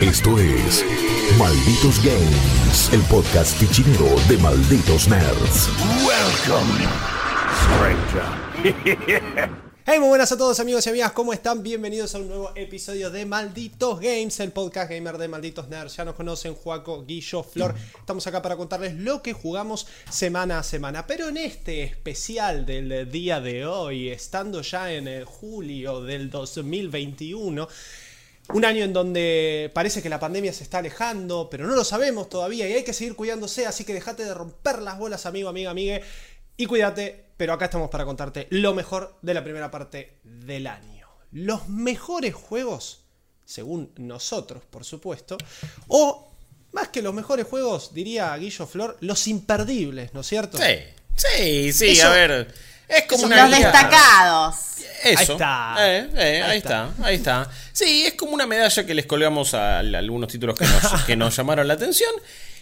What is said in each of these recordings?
Esto es Malditos Games, el podcast pichinero de Malditos Nerds. Welcome, stranger. Hey, muy buenas a todos amigos y amigas, ¿cómo están? Bienvenidos a un nuevo episodio de Malditos Games, el podcast gamer de Malditos Nerds. Ya nos conocen, Juaco, Guillo, Flor. Estamos acá para contarles lo que jugamos semana a semana. Pero en este especial del día de hoy, estando ya en el julio del 2021, un año en donde parece que la pandemia se está alejando, pero no lo sabemos todavía y hay que seguir cuidándose, así que dejate de romper las bolas, amigo, amiga, amigue, y cuídate, pero acá estamos para contarte lo mejor de la primera parte del año. Los mejores juegos, según nosotros, por supuesto, o más que los mejores juegos, diría Guillo Flor, los imperdibles, ¿no es cierto? Sí, sí, sí, Eso- a ver. Es como Los una liga- destacados. Eso. Ahí está. Eh, eh, ahí, Ahí está. ahí está. Sí, es como una medalla que les colgamos a, a algunos títulos que nos, que nos llamaron la atención.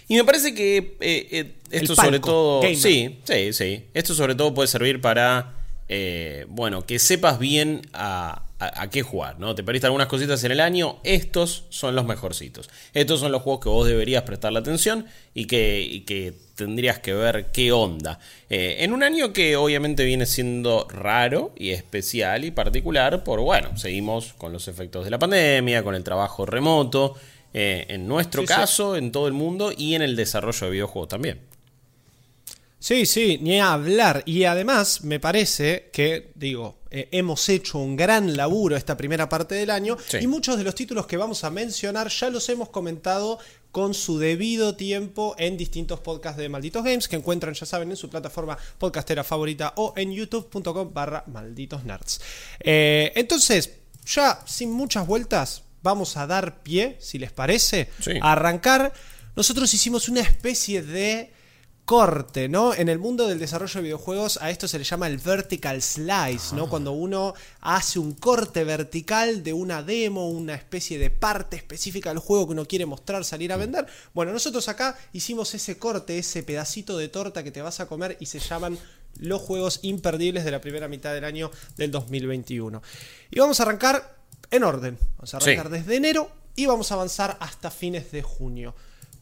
Y me parece que eh, eh, esto palco, sobre todo. gamer. Sí, sí, sí. Esto sobre todo puede servir para. eh, bueno, que sepas bien a, a- a qué jugar, ¿no? Te perdiste algunas cositas en el año. Estos son los mejorcitos. Estos son los juegos que vos deberías prestarle atención y que, y que tendrías que ver qué onda. Eh, en un año que obviamente viene siendo raro y especial y particular por, bueno, seguimos con los efectos de la pandemia, con el trabajo remoto, eh, en nuestro Sí, sí. caso, en todo el mundo y en el desarrollo de videojuegos también. Sí, sí, ni a hablar. Y además me parece que, digo, eh, hemos hecho un gran laburo esta primera parte del año Sí. y muchos de los títulos que vamos a mencionar ya los hemos comentado con su debido tiempo en distintos podcasts de Malditos Games que encuentran, ya saben, en su plataforma podcastera favorita o en youtube.com barra malditos nerds. Eh, entonces, ya sin muchas vueltas, vamos a dar pie, si les parece, Sí. a arrancar. Nosotros hicimos una especie de corte, ¿no? En el mundo del desarrollo de videojuegos a esto se le llama el vertical slice, ¿no? Cuando uno hace un corte vertical de una demo, una especie de parte específica del juego que uno quiere mostrar, salir a vender. Bueno, nosotros acá hicimos ese corte, ese pedacito de torta que te vas a comer y se llaman los juegos imperdibles de la primera mitad del año del 2021. Y vamos a arrancar en orden. Vamos a arrancar Sí. desde enero y vamos a avanzar hasta fines de junio.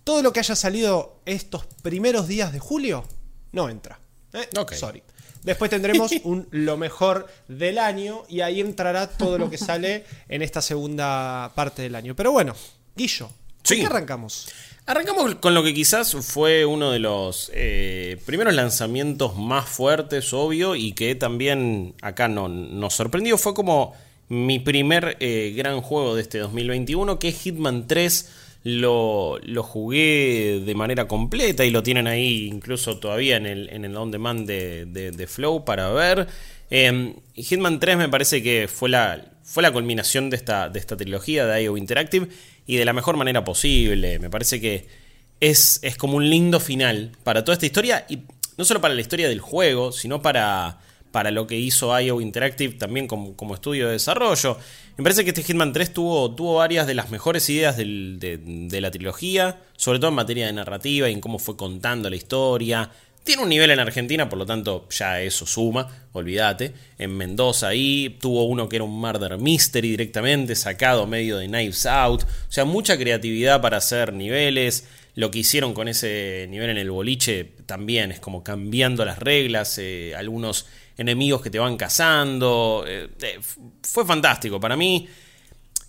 Todo lo que haya salido estos primeros días de julio no entra. ¿eh? Sorry. Después tendremos un lo mejor del año y ahí entrará todo lo que sale en esta segunda parte del año. Pero bueno, Guillo, ¿con Sí. qué arrancamos? Arrancamos con lo que quizás fue uno de los eh, primeros lanzamientos más fuertes, obvio, y que también acá no, nos sorprendió. Fue como mi primer eh, gran juego de este 2021, que es Hitman 3. Lo, lo jugué de manera completa y lo tienen ahí incluso todavía en el, en el on demand de, de- Flow para ver. Eh, Hitman 3 me parece que fue la, fue la culminación de esta, de esta trilogía de IO Interactive y de la mejor manera posible. Me parece que es, es como un lindo final para toda esta historia y no solo para la historia del juego, sino para, para lo que hizo IO Interactive también como, como estudio de desarrollo. Me parece que este Hitman 3 tuvo, tuvo varias de las mejores ideas de la trilogía, sobre todo en materia de narrativa y en cómo fue contando la historia. Tiene un nivel en Argentina, por lo tanto ya eso suma, olvídate. En Mendoza ahí tuvo uno que era un murder mystery directamente, sacado medio de Knives Out. O sea, mucha creatividad para hacer niveles. Lo que hicieron con ese nivel en el boliche también es como cambiando las reglas, eh, algunos enemigos que te van cazando. eh, eh, fue fantástico. Para mí,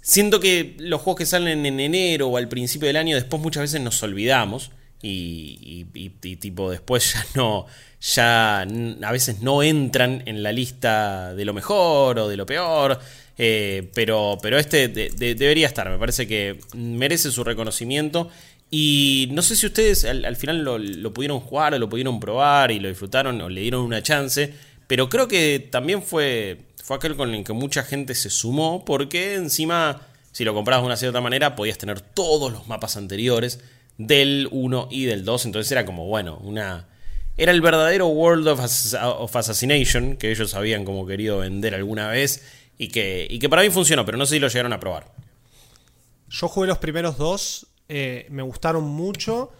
siento que los juegos que salen en enero o al principio del año, después muchas veces nos olvidamos. Y, y- tipo, después ya no. Ya a veces no entran en la lista de lo mejor o de lo peor. eh, pero, pero este de- de- debería estar. Me parece que merece su reconocimiento. Y no sé si ustedes al, al final lo, lo pudieron jugar o lo pudieron probar y lo disfrutaron o le dieron una chance. Pero creo que también fue, fue aquel con el que mucha gente se sumó. Porque encima, si lo comprabas de una cierta manera, podías tener todos los mapas anteriores del 1 y del 2. Entonces era como, bueno, una. Era el verdadero World of, Ass- of Assassination que ellos habían como querido vender alguna vez. Y que, y que para mí funcionó, pero no sé si lo llegaron a probar. Yo jugué los primeros dos, eh, me gustaron mucho.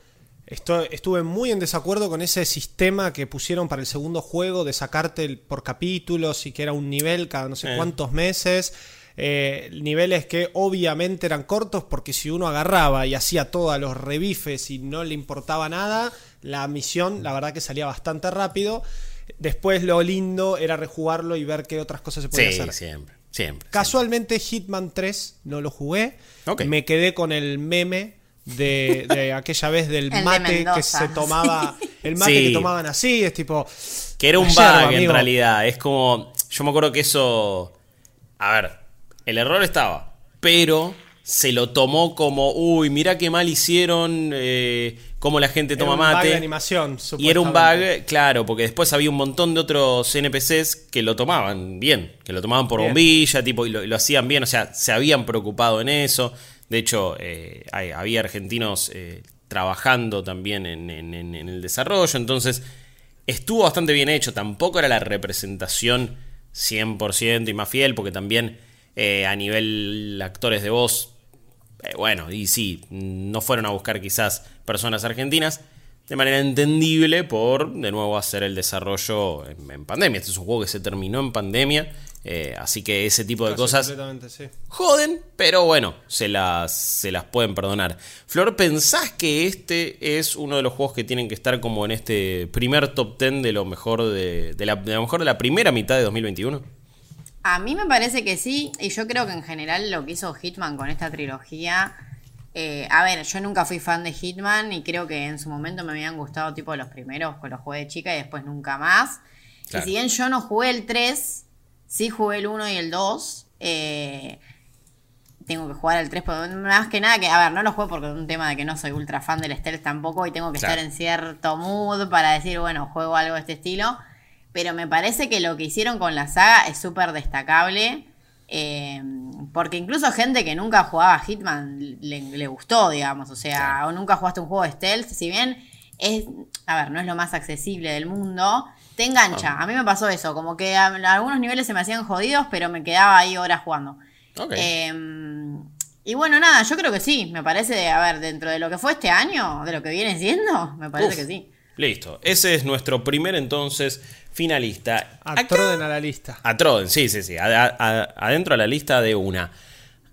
Estuve muy en desacuerdo con ese sistema que pusieron para el segundo juego de sacarte por capítulos y que era un nivel cada no sé cuántos meses. eh, niveles que obviamente eran cortos porque si uno agarraba y hacía todos los rebifes y no le importaba nada, la misión la verdad que salía bastante rápido. Después lo lindo era rejugarlo y ver qué otras cosas se podían Sí, hacer. siempre. Siempre. Casualmente Hitman 3 no lo jugué. Me quedé con el meme de, de aquella vez del El de mate que se tomaba. El mate Sí. que tomaban así, es tipo. Que era un bug en realidad. Es como. Yo me acuerdo que eso. A ver, el error estaba. Pero se lo tomó como. Uy, mira qué mal hicieron. Eh, cómo la gente Era toma bug mate. de animación, y era un bug, claro, porque después había un montón de otros NPCs que lo tomaban bien. Que lo tomaban por Bien. bombilla, tipo, y lo, y lo hacían bien. O sea, se habían preocupado en eso. De hecho, eh, había argentinos eh, trabajando también en, en- en- en el desarrollo. Entonces, estuvo bastante bien hecho. Tampoco era la representación 100% y más fiel, porque también eh, a nivel actores de voz, eh, bueno, y sí, no fueron a buscar quizás personas argentinas. De manera entendible por, de nuevo, hacer el desarrollo en, en pandemia. Este es un juego que se terminó en pandemia. Eh, así que ese tipo de Casi cosas sí. joden, pero bueno, se las, se las pueden perdonar. Flor, ¿pensás que este es uno de los juegos que tienen que estar como en este primer top 10 de lo mejor de, de la, de lo mejor de la primera mitad de 2021? A mí me parece que sí, y yo creo que en general lo que hizo Hitman con esta trilogía. eh, a ver, yo nunca fui fan de Hitman y creo que en su momento me habían gustado tipo los primeros, que los jugué de chica y después nunca más. Claro. Y si bien yo no jugué el 3, sí jugué el 1 y el 2. eh, tengo que jugar el 3, pero más que nada que, a ver, no lo juego porque es un tema de que no soy ultra fan del stealth tampoco y tengo que Claro. estar en cierto mood para decir, bueno, juego algo de este estilo. Pero me parece que lo que hicieron con la saga es súper destacable. eh, porque incluso gente que nunca jugaba a Hitman le, le gustó, digamos. O sea, Claro. o nunca jugaste un juego de stealth. Si bien es, a ver, no es lo más accesible del mundo, te engancha. A mí me pasó eso. Como que a- algunos niveles se me hacían jodidos, pero me quedaba ahí horas jugando. Ok. Eh, y bueno, nada, yo creo que sí. Me parece, a ver, dentro de lo que fue este año, de lo que viene siendo, me parece Uf, que sí. Listo. Ese es nuestro primer entonces finalista. A Acá- Troden a la lista. A Troden, sí, sí, sí. a- a- adentro a la lista de una.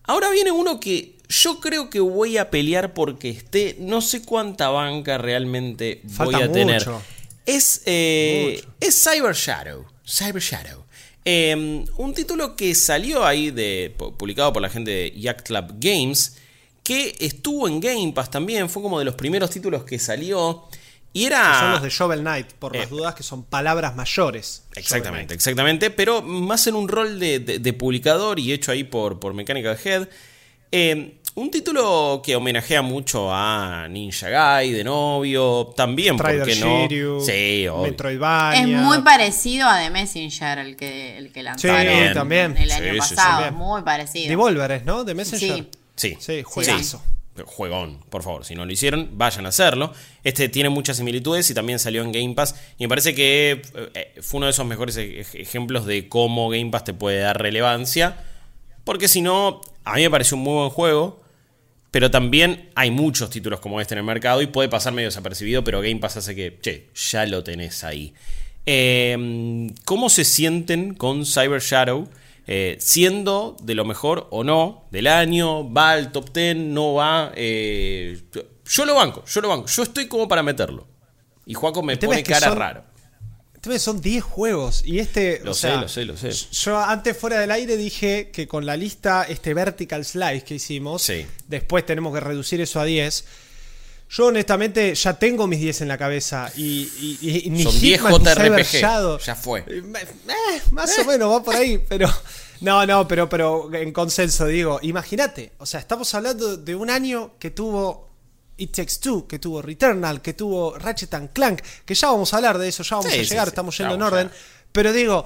Ahora viene uno que yo creo que voy a pelear porque esté. No sé cuánta banca realmente voy a tener. Es, eh, es Cyber Shadow. Cyber Shadow. Eh, un título que salió ahí de. pu- publicado por la gente de Yacht Club Games. Que estuvo en Game Pass también. Fue como de los primeros títulos que salió. Y era. Que son los de Shovel Knight, por las Eh, dudas que son palabras mayores. Exactamente, exactamente. Pero más en un rol de, de- de publicador y hecho ahí por, por Mechanical Head. Eh, un título que homenajea mucho a Ninja Guy de novio. También, porque no? Shiryu, Sí. Es muy parecido a The Messenger, el que, el que lanzaron Sí, también. el Sí, año sí, sí. pasado. Muy parecido. Devolver, ¿no? De Messenger. Sí. Sí, Sí, juegazo. Juegón, por favor. Si no lo hicieron, vayan a hacerlo. Este tiene muchas similitudes y también salió en Game Pass. Y me parece que eh, fue uno de esos mejores ej- ejemplos de cómo Game Pass te puede dar relevancia. Porque si no, a mí me pareció un muy buen juego. Pero también hay muchos títulos como este en el mercado y puede pasar medio desapercibido, pero Game Pass hace que, che, ya lo tenés ahí. Eh, ¿Cómo se sienten con Cyber Shadow? Eh, siendo de lo mejor o no del año, va al top 10, no va. eh, yo lo banco, yo lo banco, yo estoy como para meterlo. Y Juaco me pone es que cara son- raro. Son 10 juegos y este... Lo o sé, sea, lo sé, lo sé. Yo antes fuera del aire dije que con la lista, este vertical slice que hicimos, Sí. después tenemos que reducir eso a 10. Yo honestamente ya tengo mis 10 en la cabeza y, y- y- ni Son 10 Hitman ni Cyber JRPG, Shadow- ya fue. Eh, eh, más o menos va por ahí, pero no, no, pero, pero en consenso digo, imagínate, o sea, estamos hablando de un año que tuvo It Takes Two, que tuvo Returnal, que tuvo Ratchet and Clank, que ya vamos a hablar de eso, ya vamos Sí, a llegar, sí, estamos yendo en orden, pero digo,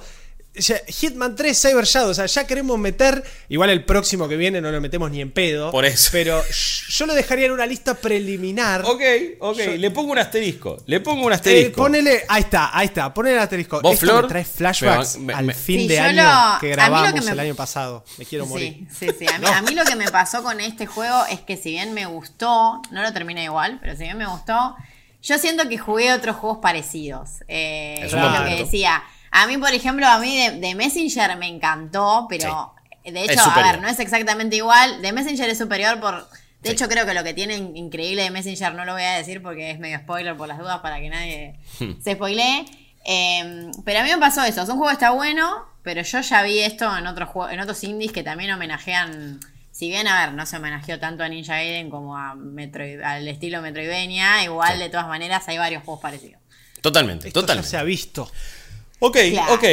ya, Hitman 3, Cyber Shadow, o sea, ya queremos meter, igual el próximo que viene no lo metemos ni en pedo, Por eso. pero yo lo dejaría en una lista preliminar. Ok, ok, Yo- le pongo un asterisco. Le pongo un Eh, asterisco. ponele, ahí está, ahí está, ponele el asterisco. Vos, Esto Flor, me trae flashbacks me- me- al me- fin Sí, de año lo- que grabamos que me- el año pasado. Me quiero morir. Sí, sí, sí. A mí, a mí lo que me pasó con este juego es que si bien me gustó, no lo terminé igual, pero si bien me gustó, yo siento que jugué otros juegos parecidos. Eh, Es lo que decía. A mí, por ejemplo, a mí de, de Messenger me encantó, pero De hecho, a ver, no es exactamente igual. The Messenger es superior por. De hecho, creo que lo que tiene increíble de Messenger no lo voy a decir porque es medio spoiler por las dudas para que nadie Hmm. se spoilee. Eh, pero a mí me pasó eso. Es un juego que está bueno, pero yo ya vi esto en otros juegos, en otros indies que también homenajean. Si bien, a ver, no se homenajeó tanto a Ninja Gaiden como a Metroid, al estilo Metroidvania, igual Sí. de todas maneras hay varios juegos parecidos. Totalmente, Esto totalmente. ya se ha visto. Ok, Claro. ok.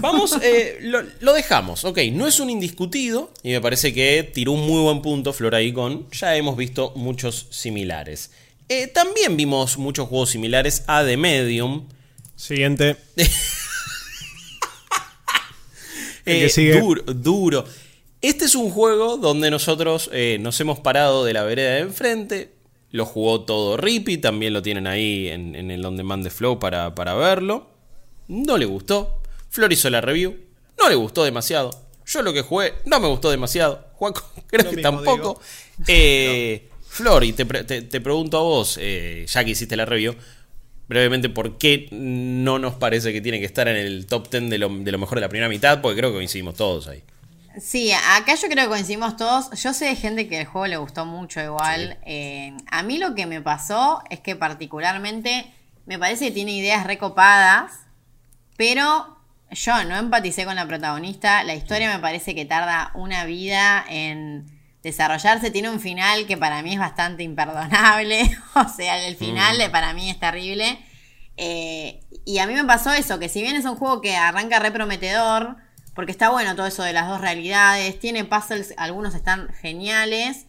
Vamos, eh, lo, lo dejamos. Ok, no es un indiscutido y me parece que tiró un muy buen punto Flor ahí con. Ya hemos visto muchos similares. Eh, también vimos muchos juegos similares a The Medium. Siguiente. El Eh, que sigue. Duro, duro. Este es un juego donde nosotros eh, nos hemos parado de la vereda de enfrente. Lo jugó todo Rippy, también lo tienen ahí en, en el On Demand de Flow para, para verlo. No le gustó. Flor hizo la review. No le gustó demasiado. Yo lo que jugué no me gustó demasiado. Juaco, creo Lo que tampoco. Eh, Flor, y te, te- te pregunto a vos, eh, ya que hiciste la review, brevemente, ¿por qué no nos parece que tiene que estar en el top 10 de lo, de lo mejor de la primera mitad? Porque creo que coincidimos todos ahí. Sí, acá yo creo que coincidimos todos. Yo sé de gente que el juego le gustó mucho igual. Eh, a mí lo que me pasó es que particularmente me parece que tiene ideas recopadas, pero yo no empaticé con la protagonista. La historia me parece que tarda una vida en desarrollarse. Tiene un final que para mí es bastante imperdonable. o sea, el final de para mí es terrible. Eh, y a mí me pasó eso, que si bien es un juego que arranca re prometedor, porque está bueno todo eso de las dos realidades, tiene puzzles, algunos están geniales.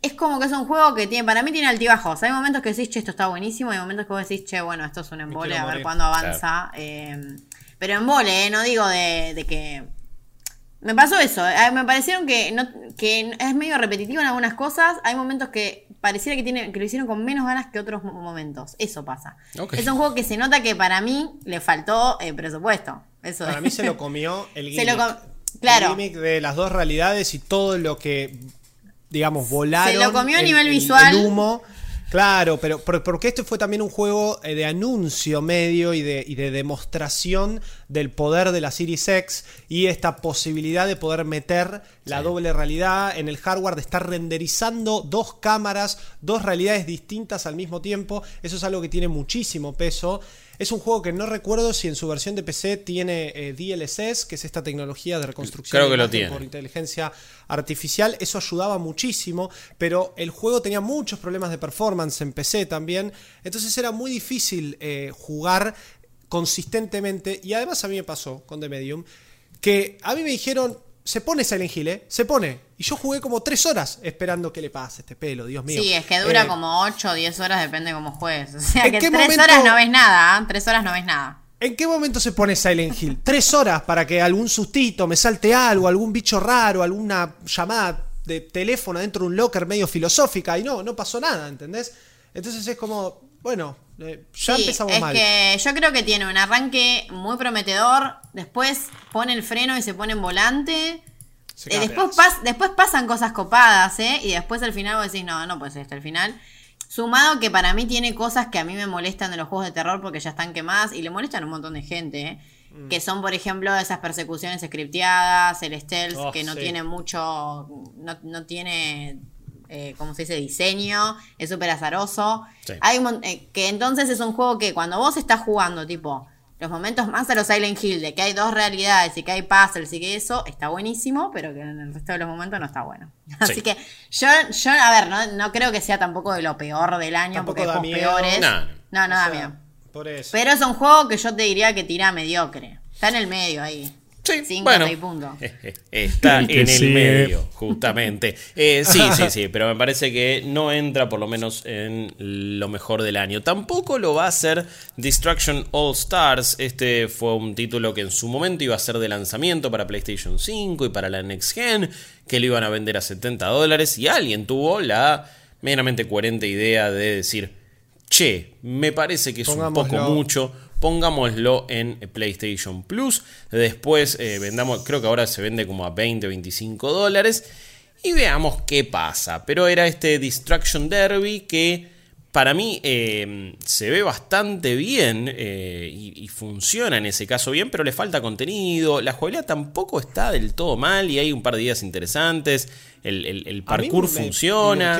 Es como que es un juego que tiene, para mí tiene altibajos. Hay momentos que decís, che, esto está buenísimo, y hay momentos que vos decís, che, bueno, esto es un embole, a ver cuándo avanza. Eh, pero embole, eh, no digo de, de que me pasó eso, eh, me parecieron que, no, que es medio repetitivo en algunas cosas, hay momentos que pareciera que, tiene, que lo hicieron con menos ganas que otros mo- momentos, eso pasa. Es un juego que se nota que para mí le faltó eh, presupuesto, eso Para es. mí se lo comió el Se gimmick. lo com- claro. El gimmick de las dos realidades y todo lo que, digamos, volaron. Se lo comió a el- nivel el- visual. El humo. Claro, pero pero- porque este fue también un juego eh, de anuncio medio y de, y de demostración del poder de la Series X y esta posibilidad de poder meter la doble realidad en el hardware, de estar renderizando dos cámaras, dos realidades distintas al mismo tiempo. Eso es algo que tiene muchísimo peso. Es un juego que no recuerdo si en su versión de PC tiene eh, DLSS, que es esta tecnología de reconstrucción Creo de que lo imagen tiene. por inteligencia artificial. Eso ayudaba muchísimo, pero el juego tenía muchos problemas de performance en PC también. Entonces era muy difícil eh, jugar consistentemente. Y además a mí me pasó con The Medium que a mí me dijeron. Se pone Silent Hill, ¿eh? Se pone. Y yo jugué como tres horas esperando que le pase este pelo, Dios mío. Sí, es que dura Eh, como 8 o 10 horas, depende cómo juegues. O sea ¿En que qué 3 momento- horas no ves nada, ¿ah? 3 horas no ves nada. ¿En qué momento se pone Silent Hill? Tres horas para que algún sustito me salte algo, algún bicho raro, alguna llamada de teléfono dentro de un locker medio filosófica y no, no pasó nada, ¿entendés? Entonces es como, bueno, eh, ya Sí, empezamos es mal. que yo creo que tiene un arranque muy prometedor, después pone el freno y se pone en volante. Se Eh, después, pedazos. pas- después pasan cosas copadas, ¿eh? Y después al final vos decís, no, no puede ser hasta el final. Sumado que para mí tiene cosas que a mí me molestan de los juegos de terror porque ya están quemadas y le molestan a un montón de gente, ¿eh? Mm. Que son, por ejemplo, esas persecuciones scripteadas, el stealth, Oh, que no sí. tiene mucho, no, no tiene, eh, ¿cómo se dice? Diseño, es súper azaroso. Sí. Hay un mon- eh, que entonces es un juego que cuando vos estás jugando, tipo, los momentos más a los Silent Hill, de que hay dos realidades y que hay puzzles y que eso, está buenísimo, pero que en el resto de los momentos no está bueno. Así Sí. que yo, yo, a ver, no, no creo que sea tampoco de lo peor del año, Tampoco porque miedo. peores. No, No, no, da sea, miedo. Por eso. Pero es un juego que yo te diría que tira mediocre. Está en el medio ahí. Sí, Cinco bueno. y punto. Está en el sigue. medio, justamente. Eh, sí, sí, sí, pero me parece que no entra por lo menos en lo mejor del año. Tampoco lo va a hacer Destruction All Stars. Este fue un título que en su momento iba a ser de lanzamiento para PlayStation 5 y para la Next Gen, que lo iban a vender a 70 dólares. Y alguien tuvo la meramente coherente idea de decir, che, me parece que es un poco mucho pongámoslo en PlayStation Plus. Después eh, vendamos, creo que ahora se vende como a 20, 25 dólares. Y veamos qué pasa. Pero era este Destruction Derby que para mí eh, se ve bastante bien eh, y, y funciona en ese caso bien, pero le falta contenido. La jugabilidad tampoco está del todo mal y hay un par de días interesantes. El, el- parkour me funciona.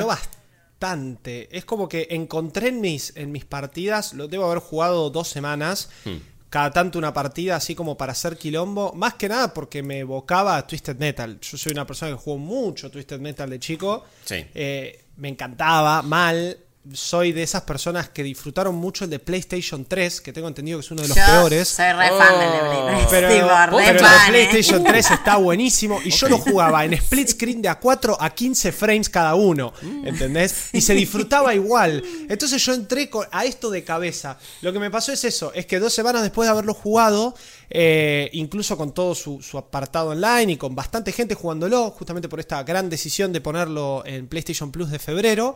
Bastante. Es como que encontré en mis, en mis partidas, lo debo haber jugado dos semanas, Hmm. cada tanto una partida así como para hacer quilombo, más que nada porque me evocaba a Twisted Metal. Yo soy una persona que jugó mucho Twisted Metal de chico. Sí. Eh, me encantaba, mal. Soy de esas personas que disfrutaron mucho el de PlayStation 3, que tengo entendido que es uno de los Yo peores. Soy re fan del de Oh. Pero, re pero el de fan, ¿eh? PlayStation 3 está buenísimo y yo lo jugaba en split screen de a 4 a 15 frames cada uno, ¿entendés? Y se disfrutaba igual. Entonces yo entré a esto de cabeza. Lo que me pasó es eso, es que dos semanas después de haberlo jugado, eh, incluso con todo su, su apartado online y con bastante gente jugándolo, justamente por esta gran decisión de ponerlo en PlayStation Plus de febrero,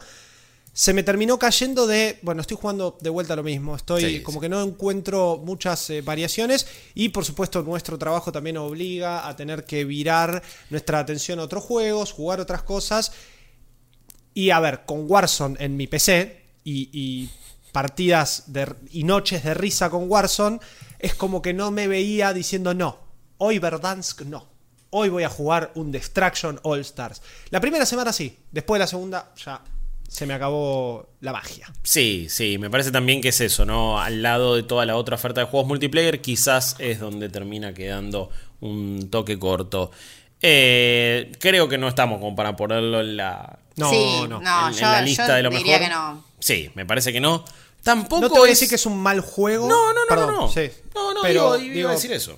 se me terminó cayendo de, bueno, estoy jugando de vuelta lo mismo, estoy Sí, como sí. que no encuentro muchas eh, variaciones y por supuesto nuestro trabajo también obliga a tener que virar nuestra atención a otros juegos, jugar otras cosas y a ver, con Warzone en mi PC y, y partidas de, y noches de risa con Warzone, es como que no me veía diciendo no, hoy Verdansk no. Hoy voy a jugar un Destruction All Stars. La primera semana sí, después de la segunda ya se me acabó la magia. Sí, sí, me parece también que es eso, ¿no? Al lado de toda la otra oferta de juegos multiplayer, quizás es donde termina quedando un toque corto. Eh, creo que no estamos como para ponerlo en la, No, sí, no. no, en, en yo, la lista yo de lo diría mejor. que no. Sí, me parece que no. Tampoco No te voy a decir que es un mal juego. No, no, no, Perdón, no, no. sí. No, no, Pero, digo, iba digo, a decir eso.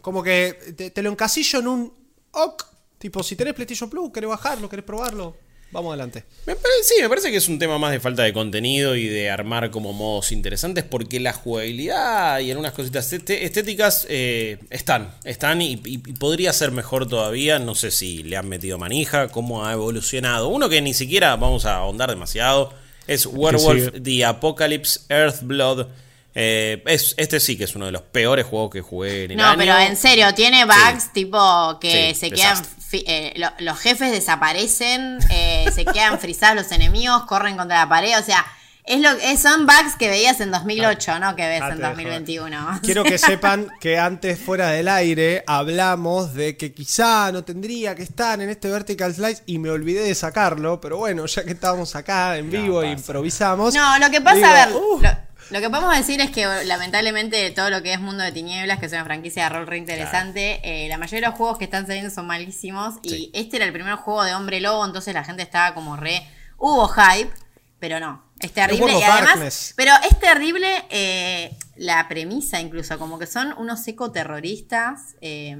Como que te, te lo encasillo en un ok. Tipo, si tenés PlayStation Plus, querés bajarlo, querés probarlo. Vamos adelante. Me sí, me parece que es un tema más de falta de contenido y de armar como modos interesantes porque la jugabilidad y algunas cositas estéticas eh, están, están y, y- y podría ser mejor todavía. No sé si le han metido manija, cómo ha evolucionado. Uno que ni siquiera vamos a ahondar demasiado es Werewolf. The Apocalypse Earthblood. Eh, es, este sí que es uno de los peores juegos que jugué en el No, año. pero en serio, tiene bugs Sí. tipo que Sí, se quedan. desastre. Eh, lo- los jefes desaparecen, eh, se quedan frisados los enemigos, corren contra la pared. O sea, es lo, es- son bugs que veías en 2008, no que ves Ah, en te dejo 2021. Quiero que sepan que antes, fuera del aire, hablamos de que quizá no tendría que estar en este Vertical Slice y me olvidé de sacarlo. Pero bueno, ya que estábamos acá en vivo e improvisamos. No, lo que pasa, digo, a ver, "Uh". lo, lo que podemos decir es que lamentablemente todo lo que es Mundo de Tinieblas, que es una franquicia de rol re interesante, eh, la mayoría de los juegos que están saliendo son malísimos y Sí. este era el primer juego de Hombre Lobo, entonces la gente estaba como re... Hubo hype, pero no, es terrible. Y además, Darkness. pero es terrible eh, la premisa incluso, como que son unos ecoterroristas, eh,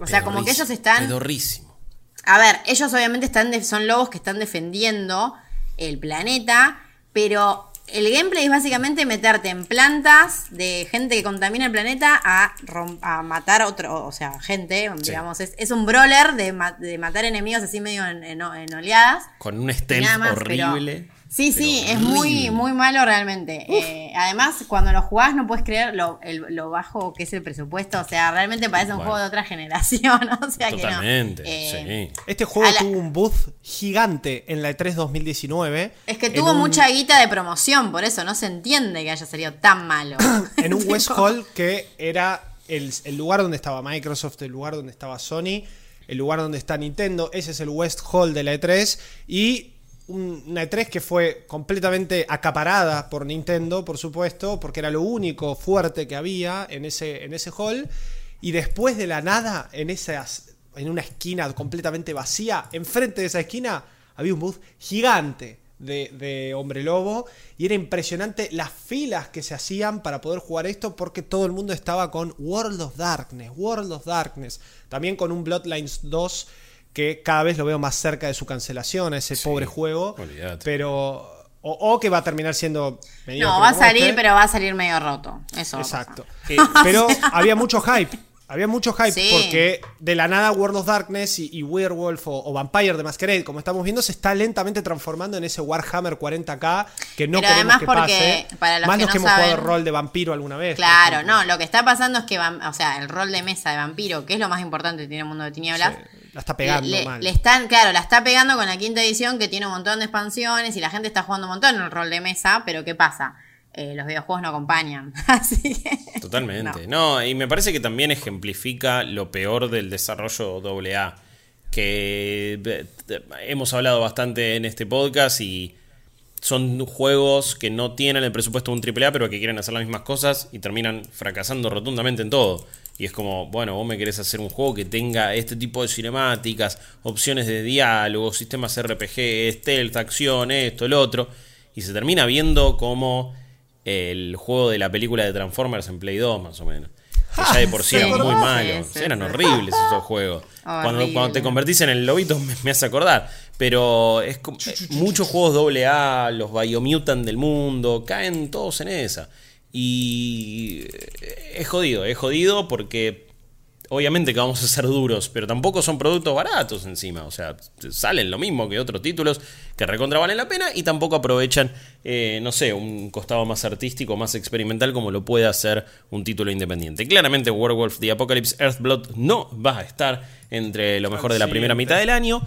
o sea, como que ellos están... pedorrísimo. A ver, ellos obviamente están de- son lobos que están defendiendo el planeta, pero el gameplay es básicamente meterte en plantas de gente que contamina el planeta a, a matar otro, o sea, gente, digamos, es, es un brawler de, ma- de matar enemigos así medio en, en- en oleadas. Con un stealth pero- Sí, sí, es muy, muy malo realmente. Eh, además, cuando lo jugás no puedes creer lo, el- lo bajo que es el presupuesto. O sea, realmente parece un Bueno. juego de otra generación. O sea Totalmente, que no. Eh, sí. Este juego la- tuvo un booth gigante en la E3 2019. Es que tuvo un- mucha guita de promoción, por eso no se entiende que haya salido tan malo. en un West Hall que era el, el lugar donde estaba Microsoft, el lugar donde estaba Sony, el lugar donde está Nintendo. Ese es el West Hall de la E3. Y una E3 que fue completamente acaparada por Nintendo, por supuesto, porque era lo único fuerte que había en ese, en ese hall. Y después de la nada, en, esas, en una esquina completamente vacía, enfrente de esa esquina había un booth gigante de, de Hombre Lobo y era impresionante las filas que se hacían para poder jugar esto porque todo el mundo estaba con World of Darkness, World of Darkness, también con un Bloodlines 2 que cada vez lo veo más cerca de su cancelación, a ese Sí, pobre juego, pero o, o que va a terminar siendo No, va a salir, este. pero va a salir medio roto. Eso. Exacto. Eh, pero había mucho hype. Había mucho hype Sí. porque de la nada World of Darkness y, y Werewolf o, o Vampire de Masquerade, como estamos viendo, se está lentamente transformando en ese Warhammer 40k que no Pero queremos además que porque, pase. para los Más que los no que hemos jugado saben- rol de vampiro alguna vez. Claro, no, lo que está pasando es que, o sea, el rol de mesa de vampiro, que es lo más importante que tiene el mundo de tinieblas, Sí. La está pegando le, mal. le están, claro, la está pegando con la quinta edición que tiene un montón de expansiones y la gente está jugando un montón en el rol de mesa, pero ¿qué pasa? Eh, los videojuegos no acompañan. Así que. Totalmente. No. y me parece que también ejemplifica lo peor del desarrollo AA. Que eh, hemos hablado bastante en este podcast y son juegos que no tienen el presupuesto de un AAA, pero que quieren hacer las mismas cosas y terminan fracasando rotundamente en todo. Y es como, bueno, vos me querés hacer un juego que tenga este tipo de cinemáticas, opciones de diálogo, sistemas RPG, stealth, acción, esto, el otro. Y se termina viendo como el juego de la película de Transformers en Play 2, más o menos. Que ya de por sí Sí, eran muy malos. sí, eran horribles esos juegos. Cuando, Horrible. cuando te convertís en el lobito me, me hace acordar. Pero es como- eh, muchos juegos AA, los Biomutant del mundo, caen todos en esa. Y es jodido, es jodido porque obviamente que vamos a ser duros, pero tampoco son productos baratos encima. O sea, salen lo mismo que otros títulos que recontra valen la pena y tampoco aprovechan, eh, no sé, un costado más artístico, más experimental como lo puede hacer un título independiente. Claramente Werewolf The Apocalypse Earthblood no va a estar entre lo mejor de la primera mitad del año.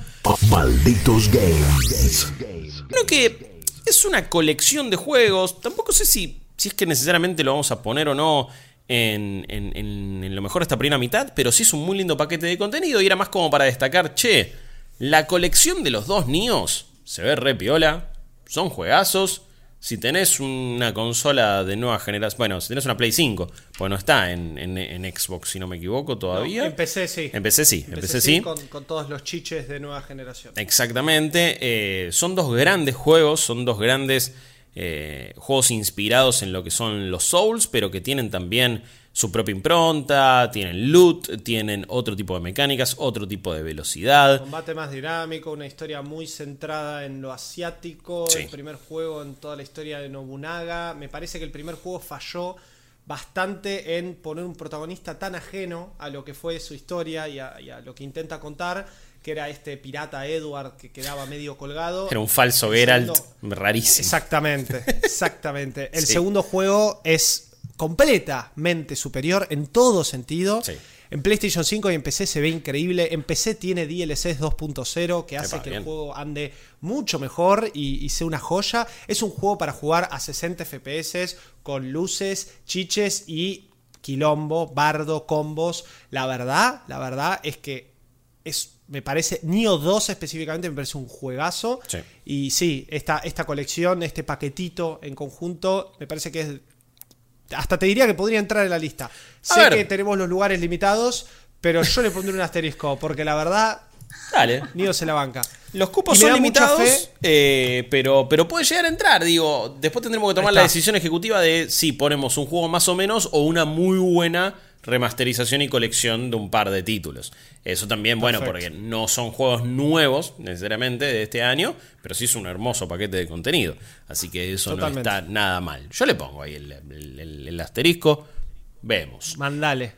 Malditos Games. Creo que es una colección de juegos. Tampoco sé si, si es que necesariamente lo vamos a poner o no en, en- en- en lo mejor esta primera mitad, pero sí es un muy lindo paquete de contenido y era más como para destacar, che, la colección de los dos Nios se ve re piola, son juegazos. Si tenés una consola de nueva generación, bueno, si tenés una Play 5, pues no está en, en- en Xbox, si no me equivoco, todavía. Empecé, sí. Empecé sí, empecé sí. Con, con todos los chiches de nueva generación. Exactamente. eh, son dos grandes juegos, son dos grandes eh, juegos inspirados en lo que son los Souls, pero que tienen también su propia impronta, tienen loot, tienen otro tipo de mecánicas, otro tipo de velocidad. Combate más dinámico, una historia muy centrada en lo asiático. Sí. El primer juego en toda la historia de Nobunaga. Me parece que el primer juego falló bastante en poner un protagonista tan ajeno a lo que fue su historia y a, y a lo que intenta contar, que era este pirata Edward que quedaba medio colgado. Era un falso Geralt rarísimo. Exactamente, exactamente. El Sí. segundo juego es completamente superior en todo sentido. Sí. En PlayStation 5 y en PC se ve increíble. En PC tiene DLCs 2.0 que hace que bien. el juego ande mucho mejor y, y sea una joya. Es un juego para jugar a 60 FPS con luces, chiches y quilombo, bardo, combos. La verdad, la verdad es que es, me parece, Nio 2 específicamente me parece un juegazo. Sí. Y sí, esta, esta colección, este paquetito en conjunto, me parece que es. Hasta te diría que podría entrar en la lista. Sé ver. que tenemos los lugares limitados, pero yo le pondré un asterisco, porque la verdad, Dale. Nio se la banca. Los cupos son limitados, eh, pero, pero puede llegar a entrar. Digo, después tendremos que tomar la decisión ejecutiva de si ponemos un juego más o menos o una muy buena remasterización y colección de un par de títulos. Eso también, bueno, Perfecto. porque no son juegos nuevos necesariamente de este año, pero sí es un hermoso paquete de contenido. Así que eso Totalmente. no está nada mal. Yo le pongo ahí el, el- el- el asterisco. Vemos. Mandale.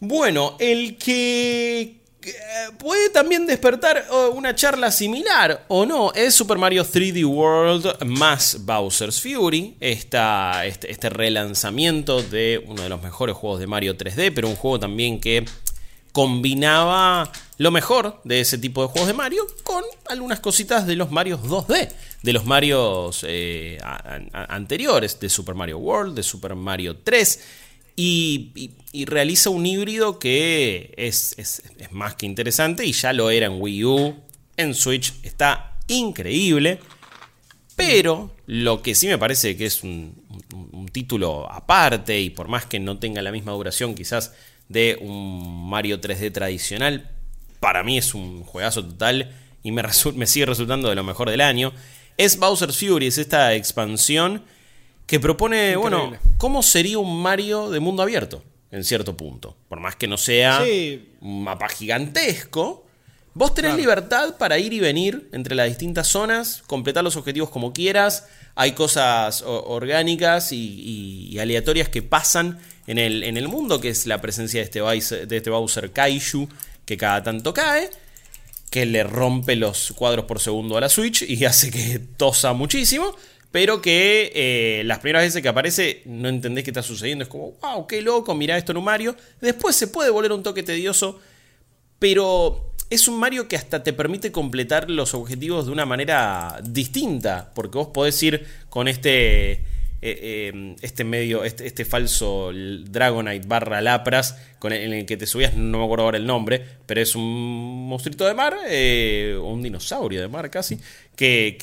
Bueno, el que puede también despertar oh, una charla similar o no es Super Mario 3D World más Bowser's Fury, esta, este, este relanzamiento de uno de los mejores juegos de Mario 3D, pero un juego también que combinaba lo mejor de ese tipo de juegos de Mario con algunas cositas de los Marios 2D, de los Marios eh, anteriores, de Super Mario World, de Super Mario 3. Y, realiza un híbrido que es, es- más que interesante y ya lo era en Wii U, en Switch, está increíble. Pero lo que sí me parece que es un, título aparte y por más que no tenga la misma duración quizás de un Mario 3D tradicional, para mí es un juegazo total y me, me sigue resultando de lo mejor del año, es Bowser's Fury, es esta expansión que propone, bueno, cómo sería un Mario de mundo abierto, en cierto punto. Por más que no sea Sí. un mapa gigantesco, vos tenés Claro. libertad para ir y venir entre las distintas zonas, completar los objetivos como quieras. Hay cosas orgánicas y, y- y aleatorias que pasan en el, en el mundo, que es la presencia de este, Bowser, de este Bowser Kaiju que cada tanto cae que le rompe los cuadros por segundo a la Switch y hace que tosa muchísimo, pero que eh, las primeras veces que aparece no entendés qué está sucediendo, es como, wow, qué loco, mirá esto en un Mario. Después se puede volver un toque tedioso, pero es un Mario que hasta te permite completar los objetivos de una manera distinta, porque vos podés ir con este eh, eh, este medio, este, este, falso Dragonite barra Lapras, con el, en el que te subías, no me acuerdo ahora el nombre, pero es un monstruito de mar, eh, un dinosaurio de mar casi, que,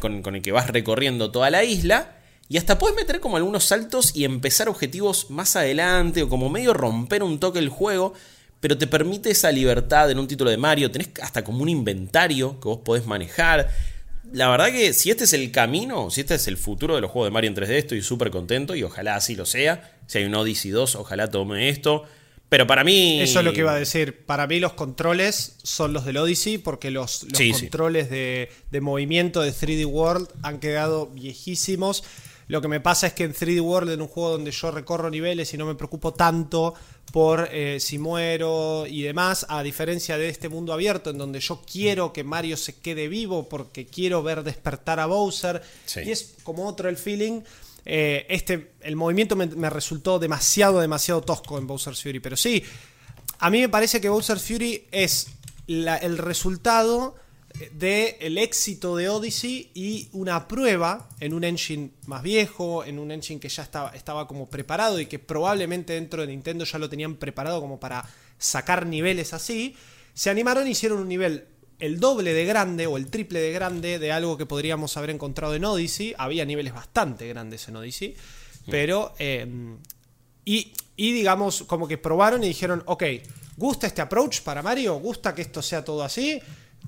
con, con el que vas recorriendo toda la isla. Y hasta puedes meter como algunos saltos y empezar objetivos más adelante o como medio romper un toque el juego, pero te permite esa libertad en un título de Mario, tenés hasta como un inventario que vos podés manejar la verdad que si este es el camino, si este es el futuro de los juegos de Mario en 3D, estoy súper contento y ojalá así lo sea. Si hay un Odyssey 2, ojalá tome esto. Pero para mí. Eso es lo que iba a decir. Para mí, los controles son los del Odyssey, porque los, controles De, de, movimiento de 3D World han quedado viejísimos. Lo que me pasa es que en 3D World, en un juego donde yo recorro niveles y no me preocupo tanto por eh, si muero y demás, a diferencia de este mundo abierto en donde yo quiero que Mario se quede vivo porque quiero ver despertar a Bowser. Y es como otro el feeling. Eh, este, el movimiento me, resultó demasiado, demasiado tosco en Bowser's Fury. Pero sí, a mí me parece que Bowser's Fury es el resultado de el éxito de Odyssey y una prueba en un engine más viejo, en un engine que ya estaba, estaba como preparado y que probablemente dentro de Nintendo ya lo tenían preparado como para sacar niveles así, se animaron y hicieron un nivel el doble de grande o el triple de grande de algo que podríamos haber encontrado en Odyssey. Había niveles bastante grandes en Odyssey, pero... Em, y, y digamos, como que probaron y dijeron, ok, ¿gusta este approach para Mario? ¿Gusta que esto sea todo así?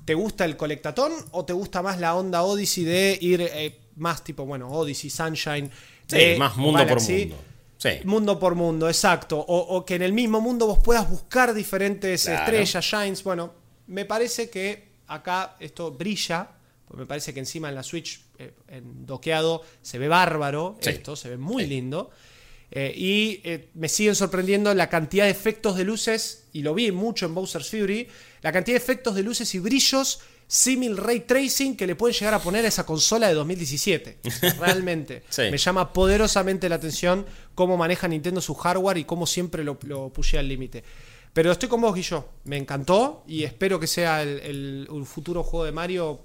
¿Te gusta el colectatón o te gusta más la onda Odyssey de ir eh, más tipo, bueno, Odyssey, Sunshine? Sí, más mundo por mundo. Sí. Mundo por mundo, exacto. O, que en el mismo mundo vos puedas buscar diferentes estrellas, shines. Bueno, me parece que acá esto brilla. Me parece que encima en la Switch, eh, en doqueado, se ve bárbaro. Esto se ve muy lindo. Eh, y me siguen sorprendiendo la cantidad de efectos de luces, y lo vi mucho en Bowser's Fury, la cantidad de efectos de luces y brillos símil ray tracing que le pueden llegar a poner a esa consola de 2017. Realmente. Me llama poderosamente la atención cómo maneja Nintendo su hardware y cómo siempre lo, lo al límite. Pero estoy con vos, Guillo. Me encantó y espero que sea el, futuro juego de Mario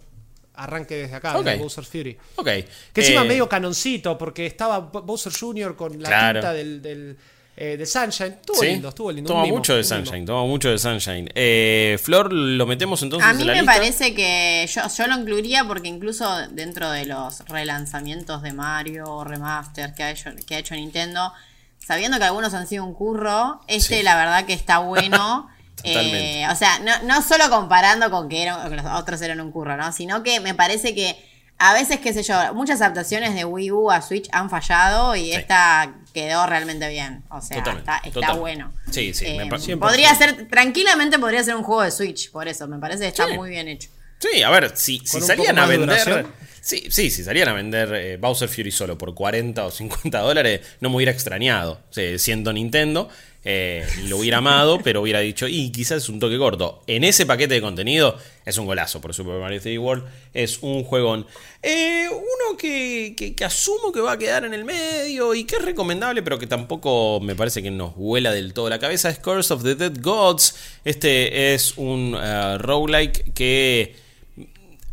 arranque desde acá, de Bowser Fury. Ok. Que encima eh, medio canoncito, porque estaba Bowser Jr. con la tinta del eh, de Sunshine. Estuvo lindo, estuvo lindo. Toma mucho de Sunshine, toma mucho de Sunshine. Eh, Flor, ¿lo metemos entonces A mí en la me parece que yo, yo lo incluiría porque incluso dentro de los relanzamientos de Mario o remaster que ha hecho, que ha hecho Nintendo, sabiendo que algunos han sido un curro, este la verdad que está bueno. eh, o sea, no, no solo comparando con que, eran, que los otros eran un curro, ¿no? Sino que me parece que a veces, qué sé yo, muchas adaptaciones de Wii U a Switch han fallado y esta quedó realmente bien. O sea, está, bueno. Sí, sí. Eh, podría ser, tranquilamente podría ser un juego de Switch, por eso. Me parece que está muy bien hecho. Sí, a ver, si, si salían a vender. Sí, sí, si salían a vender eh, Bowser Fury solo por 40 o 50 dólares, no me hubiera extrañado, siendo Nintendo. Eh, lo hubiera amado, pero hubiera dicho, y quizás es un toque corto. En ese paquete de contenido es un golazo por Super Mario 3D World. Es un juegón. Eh, uno que, que, asumo que va a quedar en el medio y que es recomendable, pero que tampoco me parece que nos vuela del todo la cabeza, es Curse of the Dead Gods. Este es un uh, roguelike que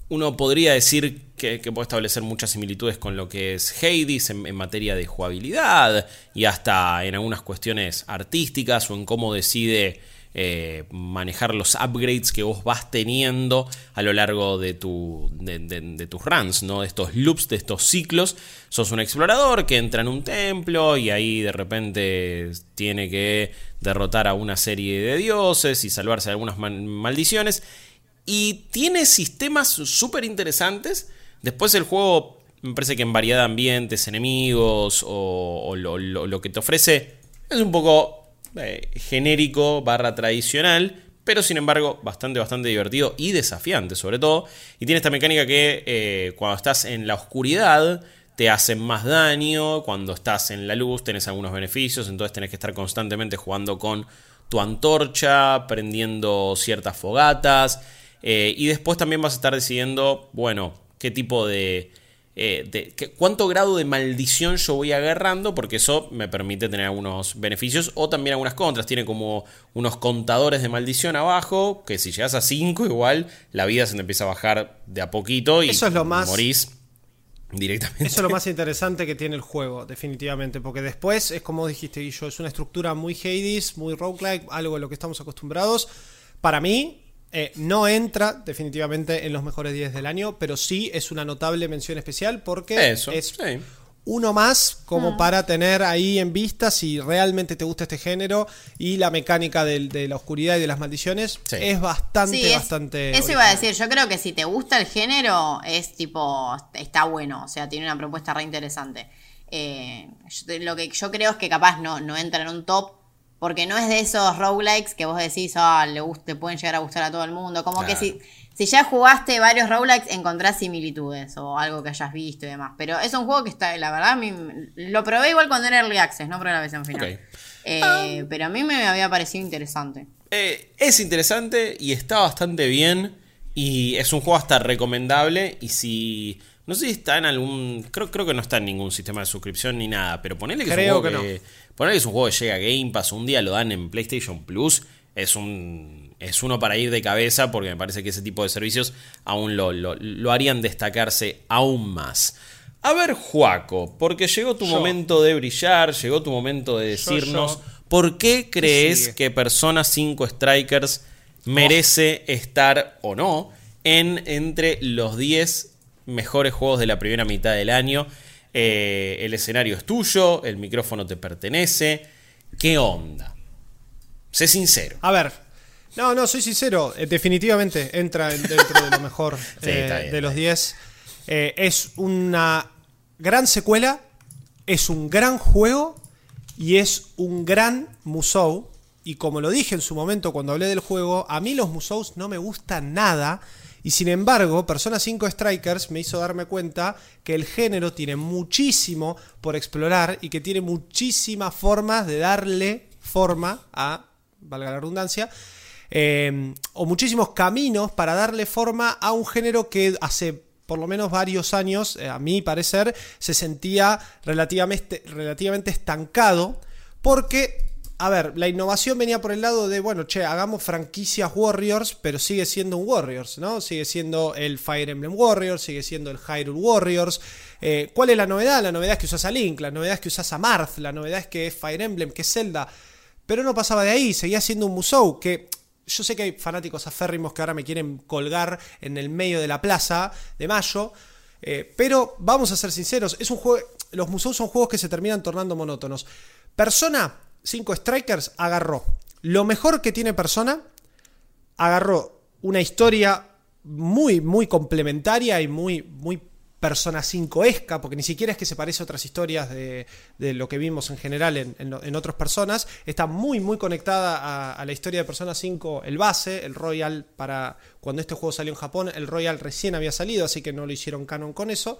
uno podría decir que, puede establecer muchas similitudes con lo que es Hades en, materia de jugabilidad y hasta en algunas cuestiones artísticas o en cómo decide eh, manejar los upgrades que vos vas teniendo a lo largo de, tu, de, tus runs, ¿no? de estos loops, de estos ciclos. Sos un explorador que entra en un templo y ahí de repente tiene que derrotar a una serie de dioses y salvarse de algunas maldiciones. Y tiene sistemas súper interesantes Después el juego me parece que en variedad de ambientes, enemigos o, lo, que te ofrece es un poco eh, genérico barra tradicional, pero sin embargo bastante, bastante divertido y desafiante sobre todo. Y tiene esta mecánica que eh, cuando estás en la oscuridad te hacen más daño, cuando estás en la luz tenés algunos beneficios, entonces tenés que estar constantemente jugando con tu antorcha, prendiendo ciertas fogatas. Eh, y después también vas a estar decidiendo, bueno, qué tipo de eh, de que- cuánto grado de maldición yo voy agarrando, porque eso me permite tener algunos beneficios o también algunas contras. Tiene como unos contadores de maldición abajo, que si llegas a 5 igual la vida se te empieza a bajar de a poquito y Eso es lo más- morís directamente. Eso es lo más interesante que tiene el juego, definitivamente, porque después es como dijiste, Guillo, es una estructura muy Hades, muy roguelike, algo a lo que estamos acostumbrados. Para mí, eh, no entra definitivamente en los mejores 10 del año, pero sí es una notable mención especial porque Eso, es sí. uno más como para tener ahí en vista si realmente te gusta este género y la mecánica de, la oscuridad y de las maldiciones Sí. es bastante, Sí, es- bastante... Eso iba a decir, yo creo que si te gusta el género, es tipo, está bueno, o sea, tiene una propuesta re interesante. Eh, yo- lo que yo creo es que capaz no, no entra en un top, porque no es de esos roguelikes que vos decís, ah, le, gust- le pueden llegar a gustar a todo el mundo. Como que si, si ya jugaste varios roguelikes, encontrás similitudes o algo que hayas visto y demás. Pero es un juego que está, la verdad, a mí, lo probé igual cuando era Early Access, no probé la versión final. Ok. Eh, pero a mí me había parecido interesante. Eh, es interesante y está bastante bien. Y es un juego hasta recomendable. Y si. No sé si está en algún. Creo, creo que no está en ningún sistema de suscripción ni nada. Pero ponele que Creo es un juego que que. Ponele que es un juego que llega a Game Pass. Un día lo dan en PlayStation Plus. Es un. Es uno para ir de cabeza. Porque me parece que ese tipo de servicios aún lo, lo- lo harían destacarse aún más. A ver, Juaco, porque llegó tu Yo. momento de brillar, llegó tu momento de decirnos yo. por qué crees que Persona 5 Strikers merece estar o no en entre los 10 mejores juegos de la primera mitad del año. Eh, el escenario es tuyo, el micrófono te pertenece. ¿Qué onda? Sé sincero. A ver, no, no, soy sincero, eh, definitivamente entra en- dentro de lo mejor Sí, eh, bien, de los bien. 10. Eh, es una gran secuela, es un gran juego y es un gran Musou. Y como lo dije en su momento cuando hablé del juego, a mí los Musous no me gustan nada. Y sin embargo, Persona 5 Strikers me hizo darme cuenta que el género tiene muchísimo por explorar y que tiene muchísimas formas de darle forma a, valga la redundancia, eh, o muchísimos caminos para darle forma a un género que hace por lo menos varios años, eh, a mi parecer, se sentía relativamente, relativamente estancado porque, a ver, la innovación venía por el lado de, bueno, che, hagamos franquicias Warriors, pero sigue siendo un Warriors, ¿no? Sigue siendo el Fire Emblem Warriors, sigue siendo el Hyrule Warriors. Eh, ¿Cuál es la novedad? La novedad es que usas a Link, la novedad es que usas a Marth, la novedad es que es Fire Emblem, que es Zelda. Pero no pasaba de ahí, seguía siendo un Musou que yo sé que hay fanáticos aférrimos que ahora me quieren colgar en el medio de la plaza de mayo. eh, pero vamos a ser sinceros, es un juego. Los Musou son juegos que se terminan tornando monótonos. Persona 5 Strikers agarró lo mejor que tiene Persona, agarró una historia muy, muy complementaria y muy, muy Persona 5-esca, porque ni siquiera es que se parece a otras historias de, de lo que vimos en general en, en, en otras personas. Está muy, muy conectada a, a, la historia de Persona 5, el base, el Royal, para cuando este juego salió en Japón, el Royal recién había salido, así que no lo hicieron canon con eso.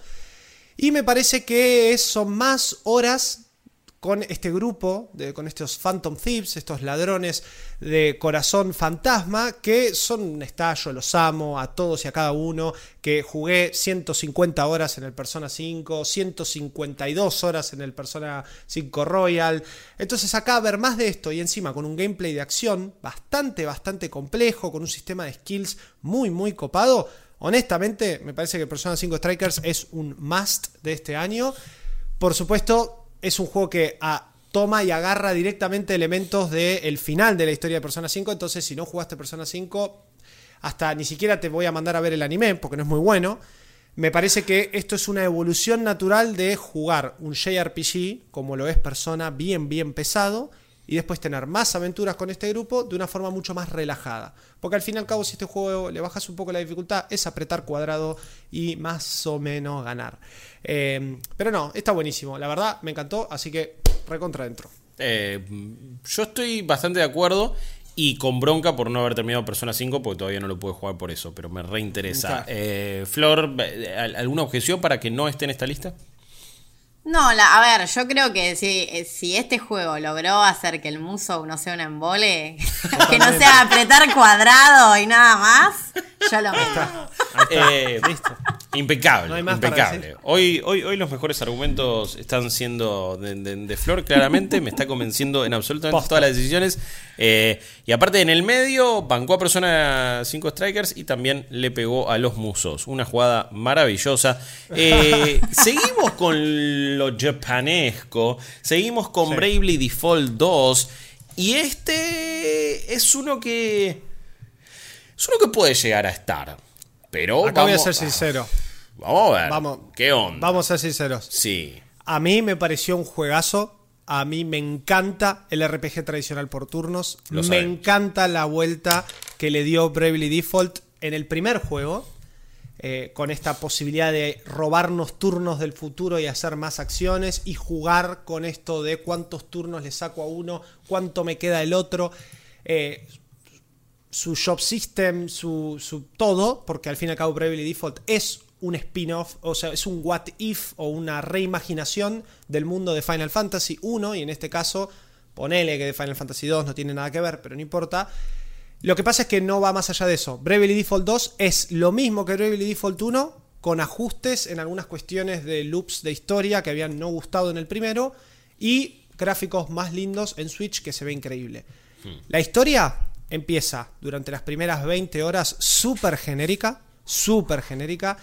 Y me parece que son más horas con este grupo, con estos Phantom Thieves, estos ladrones de corazón fantasma, que son un estallo, los amo a todos y a cada uno, que jugué 150 horas en el Persona 5, 152 horas en el Persona 5 Royal. Entonces acá ver más de esto y encima con un gameplay de acción bastante, bastante complejo, con un sistema de skills muy, muy copado. Honestamente, me parece que Persona 5 Strikers es un must de este año. Por supuesto, es un juego que a, toma y agarra directamente elementos del final de la historia de Persona 5. Entonces, si no jugaste Persona 5, hasta ni siquiera te voy a mandar a ver el anime, porque no es muy bueno. Me parece que esto es una evolución natural de jugar un JRPG, como lo es Persona, bien, bien pesado, y después tener más aventuras con este grupo de una forma mucho más relajada. Porque al fin y al cabo, si este juego le bajas un poco la dificultad, es apretar cuadrado y más o menos ganar. Eh, pero no, está buenísimo. La verdad, me encantó, así que recontra dentro. Eh, yo estoy bastante de acuerdo y con bronca por no haber terminado Persona 5 porque todavía no lo puedo jugar por eso, pero me reinteresa. Eh, Flor, ¿alguna objeción para que no esté en esta lista? No, la, a ver, yo creo que si, si este juego logró hacer que el Musou no sea un embole, que no sea apretar cuadrado y nada más, yo lo meto. Eh, Listo. Impecable, No hay más para impecable. Hoy, hoy, hoy los mejores argumentos están siendo de, de- de Flor, claramente. me está convenciendo en absolutamente Posta. todas las decisiones. Eh, y aparte, en el medio, bancó a Persona 5 Strikers y también le pegó a los musos. Una jugada maravillosa. Eh, seguimos con lo japanesco. Seguimos con Sí. Bravely Default 2. Y este es uno que. Es uno que puede llegar a estar. Pero. Acá voy a vamos- ser sincero. Vamos a ver. Vamos. ¿Qué onda? Vamos a ser sinceros. Sí. A mí me pareció un juegazo. A mí me encanta el RPG tradicional por turnos. Lo me sabemos. encanta la vuelta que le dio Bravely Default en el primer juego. eh, con esta posibilidad de robarnos turnos del futuro y hacer más acciones y jugar con esto de cuántos turnos le saco a uno, cuánto me queda el otro. Eh, su shop system, su, su todo, porque al fin y al cabo Bravely Default es un spin-off, o sea, es un what if o una reimaginación del mundo de Final Fantasy 1 y en este caso, ponele que de Final Fantasy 2 no tiene nada que ver, pero no importa. Lo que pasa es que no va más allá de eso. Bravely Default 2 es lo mismo que Bravely Default 1, con ajustes en algunas cuestiones de loops de historia que habían no gustado en el primero y gráficos más lindos en Switch que se ve increíble. La historia empieza durante las primeras 20 horas súper genérica, súper genérica,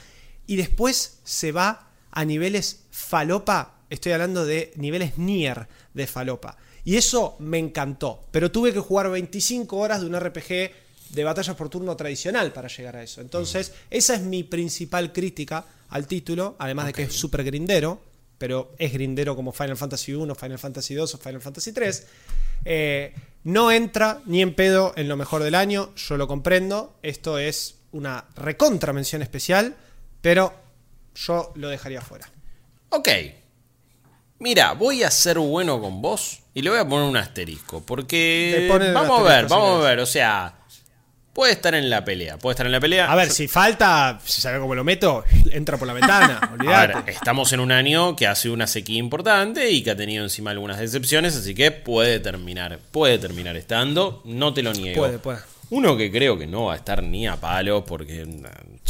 y después se va a niveles falopa, estoy hablando de niveles near de falopa. Y eso me encantó, pero tuve que jugar 25 horas de un RPG de batallas por turno tradicional para llegar a eso. Entonces, esa es mi principal crítica al título, además de que es súper grindero, pero es grindero como Final Fantasy 1, Final Fantasy 2 o Final Fantasy 3. Eh, no entra ni en pedo en lo mejor del año, yo lo comprendo. Esto es una recontra mención especial, pero yo lo dejaría fuera. Ok. Mira, voy a ser bueno con vos y le voy a poner un asterisco. Porque. Vamos a ver, vamos a ver. O sea, puede estar en la pelea. Puede estar en la pelea. A ver, si falta, si sabe cómo lo meto, entra por la ventana, A ver, olvídate. estamos en un año que ha sido una sequía importante y que ha tenido encima algunas decepciones, así que puede terminar, puede terminar estando, no te lo niego. Puede, puede. Uno que creo que no va a estar ni a palo porque eh,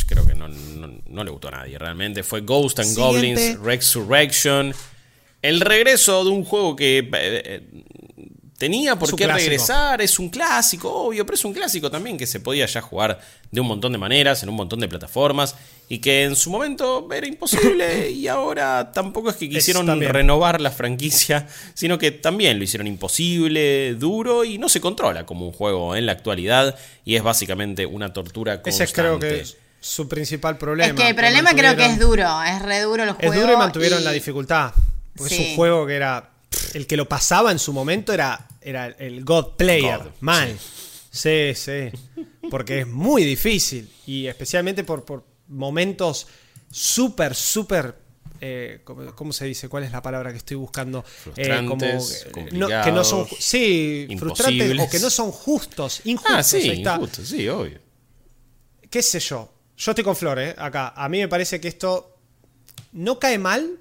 creo que no, no- no le gustó a nadie realmente fue Ghost and Siguiente. Goblins Resurrection. El regreso de un juego que eh, eh, tenía por Es qué clásico. regresar, es un clásico, obvio, pero es un clásico también que se podía ya jugar de un montón de maneras, en un montón de plataformas, y que en su momento era imposible y ahora tampoco es que quisieron renovar la franquicia, sino que también lo hicieron imposible, duro y no se controla como un juego en la actualidad y es básicamente una tortura constante. Ese es creo que es su principal problema. Es que el problema creo que es duro, es re duro los Es juegos. duro y mantuvieron y- la dificultad. Porque es un juego que era. El que lo pasaba en su momento era, era el God Player. God, mal. Sí, sí. Porque es muy difícil. Y especialmente por, por momentos súper, súper. eh, ¿cómo, se dice? ¿Cuál es la palabra que estoy buscando? Eh, Frustrantes, eh, no, que no son. Sí, frustrantes o que no son justos. Injustos. Ah, sí, ahí está injusto, sí, obvio. qué sé yo. Yo estoy con Flor, ¿eh? Acá. A mí me parece que esto no cae mal,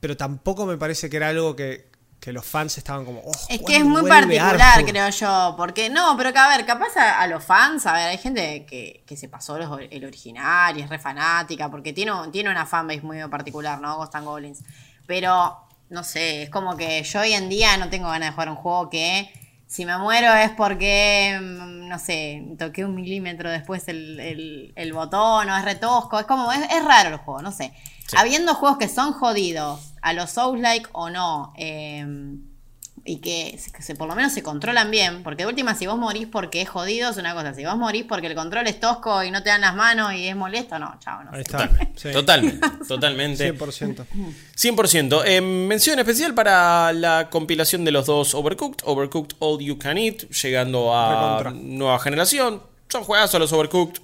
pero tampoco me parece que era algo que, que los fans estaban como. "Oh, Es que ¿cuándo es muy particular, Arthur?". creo yo. Porque no, pero que a ver, capaz a, a los fans, a ver, hay gente que, que se pasó los- el original y es re fanática, porque tiene, tiene una fanbase muy particular, ¿no? Ghost and Goblins. Pero, no sé, es como que yo hoy en día no tengo ganas de jugar un juego que si me muero es porque, mm, no sé, toqué un milímetro después el, el- el botón o es retosco. Es como, es, es raro el juego, no sé. Habiendo juegos que son jodidos, a los Souls-like o no, eh, y que, se- que se, por lo menos se controlan bien, porque de última, si vos morís porque es jodido, es una cosa. Si vos morís porque el control es tosco y no te dan las manos y es molesto, no, chao, no. Ahí está. Totalmente, Sí. totalmente, totalmente. 100%. 100%. Eh, mención especial para la compilación de los dos Overcooked, Overcooked All You Can Eat, llegando a Recontra. nueva generación. Son juegazos los Overcooked.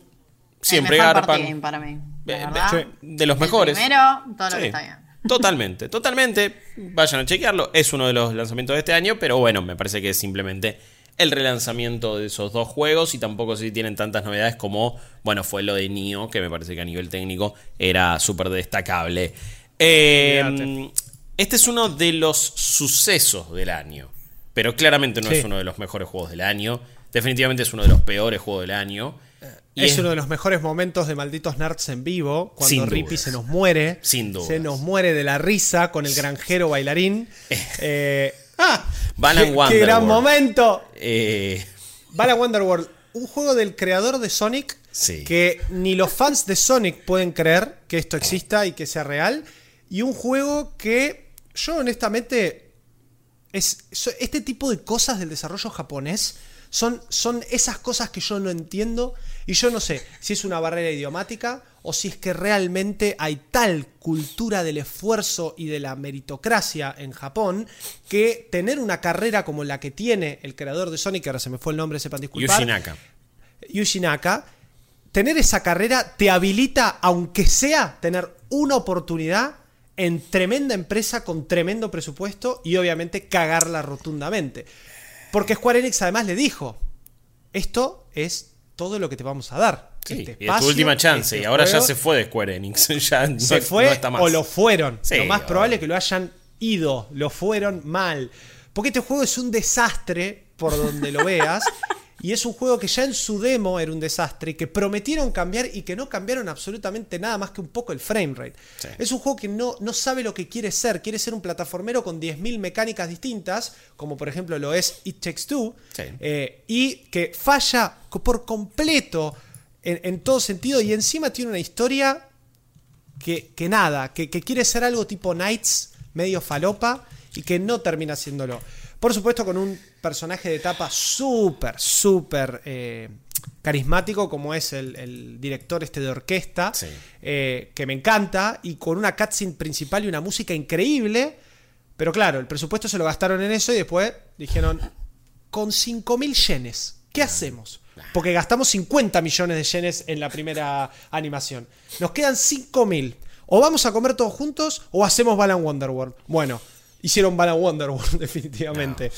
Siempre el mejor garpan. para mí. la Eh, verdad. sí. De los El mejores. Primero, todo lo Sí, que está bien. Totalmente, totalmente. Vayan a chequearlo. Es uno de los lanzamientos de este año, pero bueno, me parece que es simplemente el relanzamiento de esos dos juegos y tampoco si tienen tantas novedades como, bueno, fue lo de Nioh, que me parece que a nivel técnico era súper destacable. Eh, Olvídate. este es uno de los sucesos del año, pero claramente no Sí. es uno de los mejores juegos del año. Definitivamente es uno de los peores juegos del año. Y es, uno de los mejores momentos de Malditos Nerds en vivo, cuando Rippy se nos muere. Sin dudas. Se nos muere de la risa con el granjero bailarín. Eh, ¡ah! Balan ¡Qué, qué gran momento! Eh, Balan Wonderworld, un juego del creador de Sonic Sí. que ni los fans de Sonic pueden creer que esto exista y que sea real. Y un juego que yo honestamente es este tipo de cosas del desarrollo japonés son, son esas cosas que yo no entiendo y yo no sé si es una barrera idiomática o si es que realmente hay tal cultura del esfuerzo y de la meritocracia en Japón que tener una carrera como la que tiene el creador de Sonic, que ahora se me fue el nombre, sepan disculpar. Yushinaka. Yushinaka, tener esa carrera te habilita, aunque sea, tener una oportunidad en tremenda empresa con tremendo presupuesto y obviamente cagarla rotundamente. Porque Square Enix además le dijo, esto es todo lo que te vamos a dar. Sí, Este y es tu última chance. este y ahora ya se fue de Square Enix. ya no, se fue no está más. o lo fueron. Sí, lo más probable es que lo hayan ido, lo fueron mal. Porque este juego es un desastre por donde lo veas. y es un juego que ya en su demo era un desastre, que prometieron cambiar y que no cambiaron absolutamente nada más que un poco el frame rate. Sí. Es un juego que no, no sabe lo que quiere ser. Quiere ser un plataformero con 10.000 mecánicas distintas, como por ejemplo lo es It Takes Two. Sí. eh, y que falla por completo en, en todo sentido. Y encima tiene una historia que, que nada, que, que quiere ser algo tipo Knights, medio falopa, y que no termina siéndolo. Por supuesto, con un personaje de etapa súper, súper eh, carismático, como es el, el director este de orquesta, Sí. eh, que me encanta, y con una cutscene principal y una música increíble. Pero claro, el presupuesto se lo gastaron en eso y después dijeron, con 5.000 yenes, ¿qué hacemos? Porque gastamos 50 millones de yenes en la primera animación. Nos quedan 5.000. O vamos a comer todos juntos o hacemos Balan Wonderworld. Bueno, hicieron Balan Wonderworld definitivamente.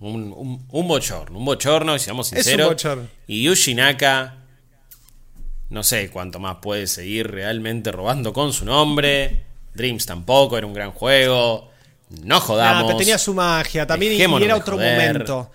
Un, un, un bochorno, un bochorno, y seamos un sinceros. bochorno. Y Yushinaka, no sé cuánto más puede seguir realmente robando con su nombre. Dreams tampoco, era un gran juego. No Nah, jodamos. pero tenía su magia también y- era otro joder. momento.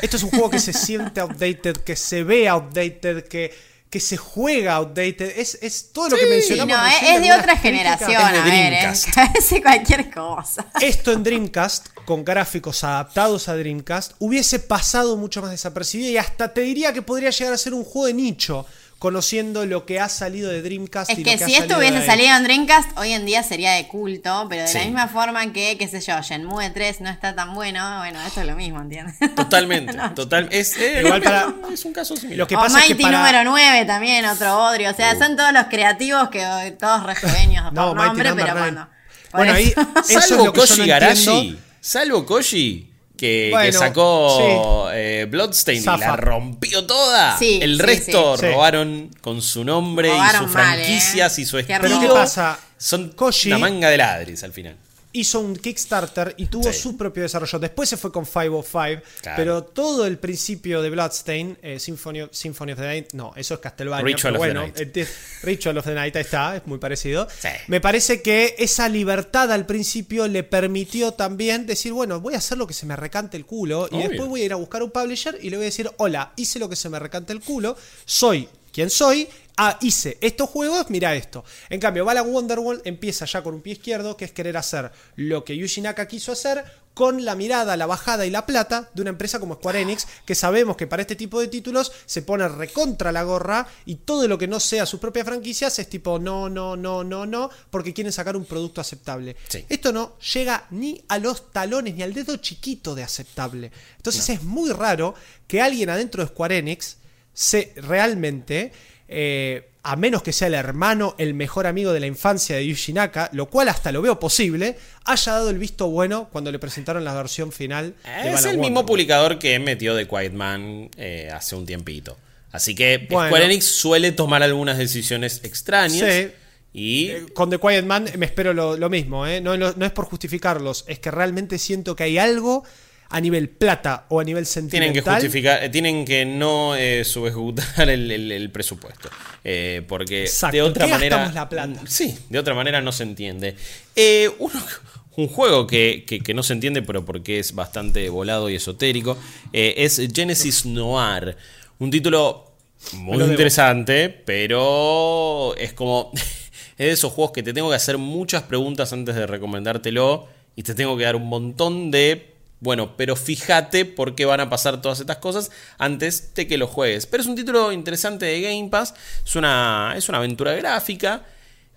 Esto es un juego que se siente outdated, que se ve outdated, que, que se juega outdated. Es, es todo lo que mencionamos. no, es, es de otra generación, Es de a ver, ¿eh? Dreamcast. Parece cualquier cosa. Esto en Dreamcast, con gráficos adaptados a Dreamcast, hubiese pasado mucho más desapercibido y hasta te diría que podría llegar a ser un juego de nicho, conociendo lo que ha salido de Dreamcast Es y que lo que si ha esto hubiese salido en Dreamcast, hoy en día sería de culto, pero de la misma forma que, qué sé yo, Shenmue 3 no está tan bueno, bueno, esto es lo mismo, ¿entiendes? Totalmente, total. Es, eh, Igual para- es un caso similar. Lo que o pasa es que Mighty para- número 9 también, otro Odrio. O sea, son todos los creativos que todos rejuveños por No, Mighty nombre, Number pero bueno. por Bueno, ahí eso. es salvo lo que yo Koji no Garashi. entiendo. Salvo Koji. Que, que sacó eh, Bloodstain y la rompió toda. Sí, el sí, resto sí. robaron con su nombre y sus mal, franquicias ¿eh? y su estilo. Pero ¿qué pasa? Son Koji- una manga de ladris al final. Hizo un Kickstarter y tuvo Sí. su propio desarrollo. Después se fue con 505, Claro. pero todo el principio de Bloodstain, eh, Symphony, of, Symphony of the Night, no, eso es Castlevania. Ritual pero of the Night. eh, Ritual of the Night ahí está, es muy parecido. Sí. Me parece que esa libertad al principio le permitió también decir, bueno, voy a hacer lo que se me recante el culo y después voy a ir a buscar un publisher y le voy a decir, hola, hice lo que se me recante el culo, soy quien soy. Ah, hice estos juegos, mira esto. En cambio, Balan Wonderworld empieza ya con un pie izquierdo, que es querer hacer lo que Yuji Naka quiso hacer con la mirada, la bajada y la plata de una empresa como Square Enix, que sabemos que para este tipo de títulos se pone recontra la gorra y todo lo que no sea sus propias franquicias es tipo no, no, no, no, no, porque quieren sacar un producto aceptable. Sí. Esto no llega ni a los talones, ni al dedo chiquito de aceptable. Entonces es muy raro que alguien adentro de Square Enix se realmente, eh, a menos que sea el hermano, el mejor amigo de la infancia de Yuji Naka, lo cual hasta lo veo posible, haya dado el visto bueno cuando le presentaron la versión final. de Es el mismo publicador que metió The Quiet Man eh, hace un tiempito. Así que Bueno. Square Enix suele tomar algunas decisiones extrañas. Sí. Y Eh, Con The Quiet Man me espero lo, lo mismo, ¿eh? no, no- no es por justificarlos, es que realmente siento que hay algo a nivel plata o a nivel tienen que sentimental. justificar, eh, tienen que no eh, subejecutar el, el- el presupuesto. Eh, porque Exacto. de otra ¿Qué manera. la plata? Sí, de otra manera no se entiende. Eh, uno- un juego que, que- que no se entiende, pero porque es bastante volado y esotérico, es Genesis Noir. Un título muy interesante, pero es como. es de esos juegos que te tengo que hacer muchas preguntas antes de recomendártelo y te tengo que dar un montón de. Bueno, pero fíjate por qué van a pasar todas estas cosas antes de que lo juegues. Pero es un título interesante de Game Pass. Es una, es una aventura gráfica.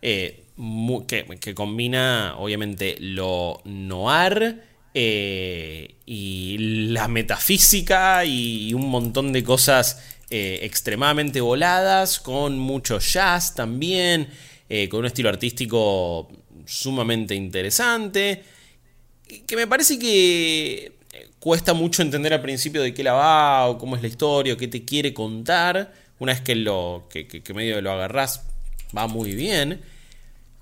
Eh, que, combina, obviamente, lo noir. Eh, y la metafísica y un montón de cosas eh, extremadamente voladas, con mucho jazz también, con un estilo artístico sumamente interesante, que me parece que eh, cuesta mucho entender al principio de qué la va, o cómo es la historia, o qué te quiere contar. Una vez que, lo, que, medio lo agarrás, va muy bien.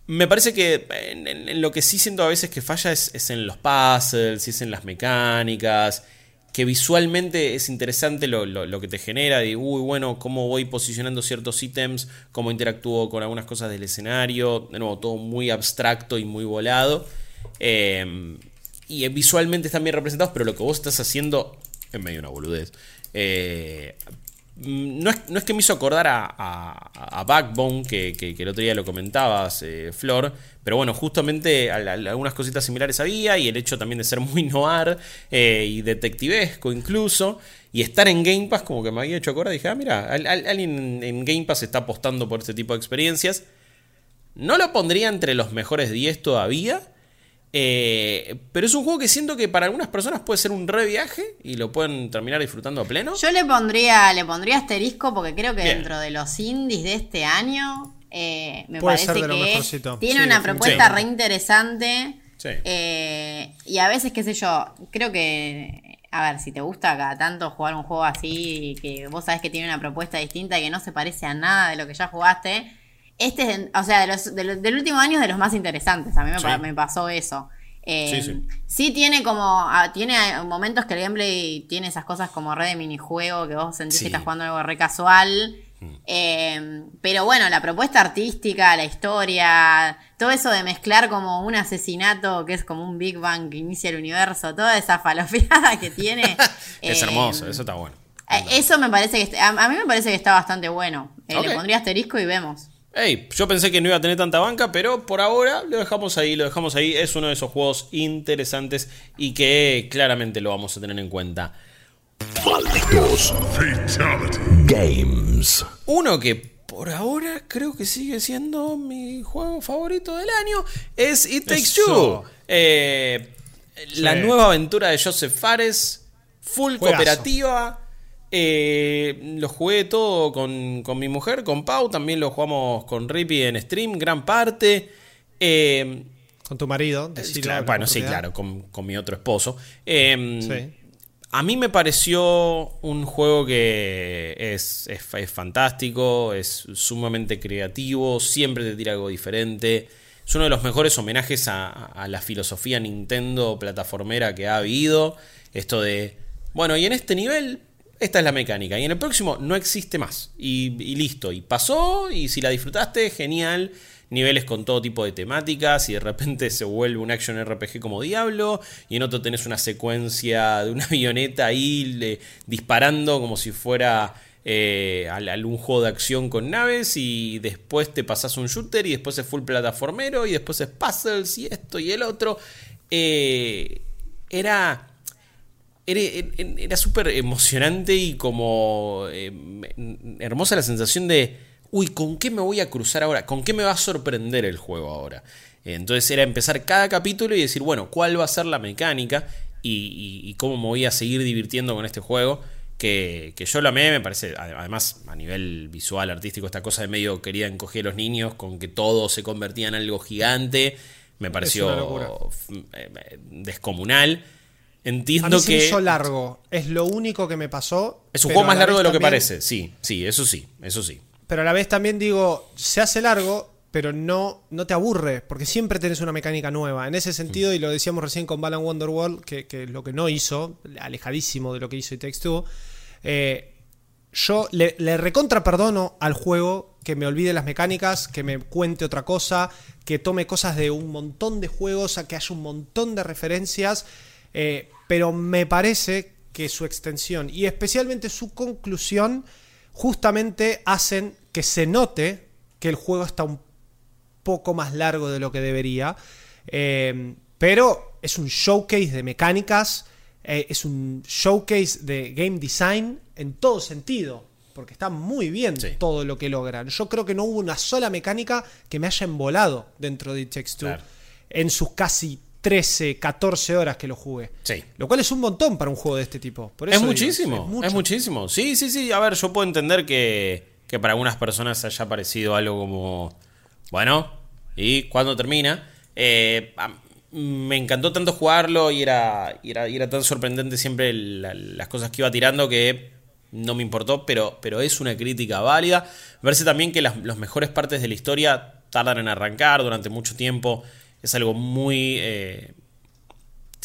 Me parece que en, lo que sí siento a veces que falla es, en los puzzles, es en las mecánicas que visualmente es interesante lo, que te genera, de, uy, bueno, cómo voy posicionando ciertos ítems, cómo interactúo con algunas cosas del escenario, de nuevo, todo muy abstracto y muy volado. Em, y visualmente están bien representados, pero lo que vos estás haciendo es medio una boludez. Eh, Mm, no es, que me hizo acordar a, Backbone, que, el otro día lo comentabas, eh, Flor, pero bueno, justamente algunas cositas similares había, y el hecho también de ser muy noir eh, y detectivesco incluso, y estar en Game Pass como que me había hecho acordar, dije, ah, mira, alguien en Game Pass está apostando por este tipo de experiencias. No lo pondría entre los mejores 10 todavía, eh, pero es un juego que siento que para algunas personas puede ser un re viaje y lo pueden terminar disfrutando a pleno. Yo le pondría, le pondría asterisco porque creo que dentro de los indies de este año eh, me parece que tiene una propuesta re interesante. Eh, y a veces, qué sé yo, creo que, a ver, si te gusta cada tanto jugar un juego así, que vos sabés que tiene una propuesta distinta y que no se parece a nada de lo que ya jugaste este o sea, del último año es de los más interesantes. A mí me, pasó eso. Eh, sí, tiene como. Ah, tiene momentos que el gameplay tiene esas cosas como re de minijuego, que vos sentís que estás jugando algo re casual. Mm. Eh, pero bueno, la propuesta artística, la historia, todo eso de mezclar como un asesinato que es como un Big Bang que inicia el universo, toda esa falofiada que tiene. es hermoso, eso está bueno. Eh, eso me parece que. A, mí me parece que está bastante bueno. Le pondría asterisco y vemos. Hey, yo pensé que no iba a tener tanta banca, pero por ahora lo dejamos ahí, lo dejamos ahí. Es uno de esos juegos interesantes y que claramente lo vamos a tener en cuenta. Malditos Games. Uno que por ahora creo que sigue siendo mi juego favorito del año es It Takes Two. Eh, la nueva aventura de Joseph Fares, full cooperativa eh, lo jugué todo con, mi mujer, con Pau, también lo jugamos con Rippy en stream, gran parte. Eh, con tu marido, bueno, sí, claro, con, mi otro esposo. Eh, a mí me pareció un juego que es, es, fantástico, es sumamente creativo, siempre te tira algo diferente. Es uno de los mejores homenajes a, a la filosofía Nintendo plataformera que ha habido. Esto de, bueno, y en este nivel esta es la mecánica. Y en el próximo no existe más. Y, listo. Y pasó. Y si la disfrutaste, genial. Niveles con todo tipo de temáticas. Y de repente se vuelve un action RPG como Diablo. Y en otro tenés una secuencia de una avioneta ahí disparando como si fuera eh, algún juego de acción con naves. Y después te pasas un shooter. Y después es full plataformero. Y después es puzzles. Y esto y el otro. Eh, era era, súper emocionante y como eh, hermosa la sensación de, uy, ¿con qué me voy a cruzar ahora? ¿Con qué me va a sorprender el juego ahora? Entonces era empezar cada capítulo y decir, bueno, ¿cuál va a ser la mecánica? Y, cómo me voy a seguir divirtiendo con este juego. Que, yo lo amé, me parece, además a nivel visual, artístico, esta cosa de medio quería encoger a los niños con que todo se convertía en algo gigante, me pareció eh, descomunal. Entiendo que. Se hizo largo. Es lo único que me pasó. Es un juego más largo de lo que parece. Sí, sí, eso sí, eso sí. Pero a la vez también digo, se hace largo, pero no, no te aburre, porque siempre tenés una mecánica nueva. En ese sentido, mm. y lo decíamos recién con Balan Wonderworld, que, que lo que no hizo, alejadísimo de lo que hizo Takes Two, eh, yo le, le recontra perdono al juego que me olvide las mecánicas, que me cuente otra cosa, que tome cosas de un montón de juegos, a que haya un montón de referencias. Eh, pero me parece que su extensión y especialmente su conclusión justamente hacen que se note que el juego está un poco más largo de lo que debería. Eh, pero es un showcase de mecánicas, eh, es un showcase de game design en todo sentido. Porque está muy bien Sí. todo lo que logran. Yo creo que no hubo una sola mecánica que me haya embolado dentro de Claro. en sus casi 13, 14 horas que lo jugué. Sí. Lo cual es un montón para un juego de este tipo. Por Es digo, muchísimo, es, muchísimo. Sí, sí, sí. A ver, yo puedo entender que, que para algunas personas haya parecido algo como, bueno, ¿y cuándo termina? Eh, me encantó tanto jugarlo y era, y era, y era tan sorprendente siempre la- las cosas que iba tirando que no me importó, pero, pero es una crítica válida. Verse también que las, las mejores partes de la historia tardan en arrancar durante mucho tiempo. Es algo muy... eh,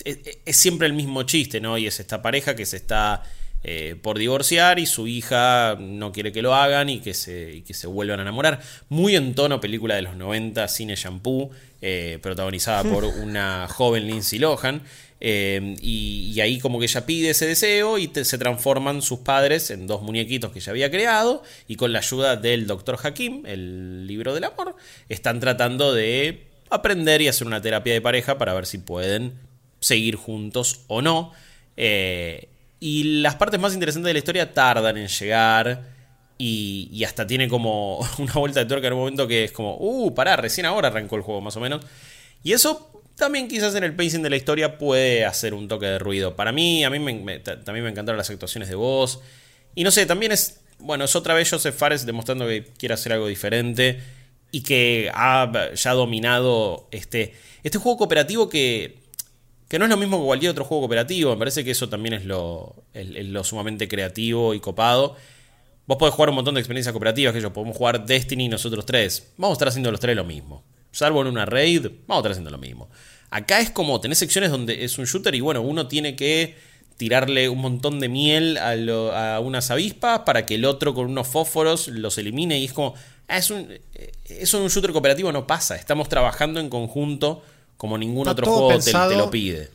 es, es siempre el mismo chiste, ¿no? Y es esta pareja que se está eh, por divorciar y su hija no quiere que lo hagan y que, se, y que se vuelvan a enamorar. Muy en tono película de los 90, cine shampoo, eh, protagonizada por una joven Lindsay Lohan. eh, y, y ahí como que ella pide ese deseo y te- se transforman sus padres en dos muñequitos que ella había creado y con la ayuda del Dr. Hakim, el libro del amor, están tratando de aprender y hacer una terapia de pareja para ver si pueden seguir juntos o no. Eh, y las partes más interesantes de la historia tardan en llegar. Y, hasta tiene como una vuelta de tuerca en un momento que es como, uh, pará, recién ahora arrancó el juego más o menos. Y eso también quizás en el pacing de la historia puede hacer un toque de ruido. Para mí, a mí me- me- ta- también me encantaron las actuaciones de voz. Y no sé, también es, bueno, es otra vez Joseph Fares demostrando que quiere hacer algo diferente y que ha ya dominado este, este juego cooperativo que, que no es lo mismo que cualquier otro juego cooperativo. Me parece que eso también es lo, lo sumamente creativo y copado. Vos podés jugar un montón de experiencias cooperativas, que yo podemos jugar Destiny nosotros tres. Vamos a estar haciendo los tres lo mismo. Salvo en una raid, vamos a estar haciendo lo mismo. Acá es como, tenés secciones donde es un shooter y bueno, uno tiene que tirarle un montón de miel a, lo- a unas avispas para que el otro con unos fósforos los elimine y es como, ah, es un, eh, eso en un shooter cooperativo no pasa, estamos trabajando en conjunto como ningún Está otro juego te, lo pide.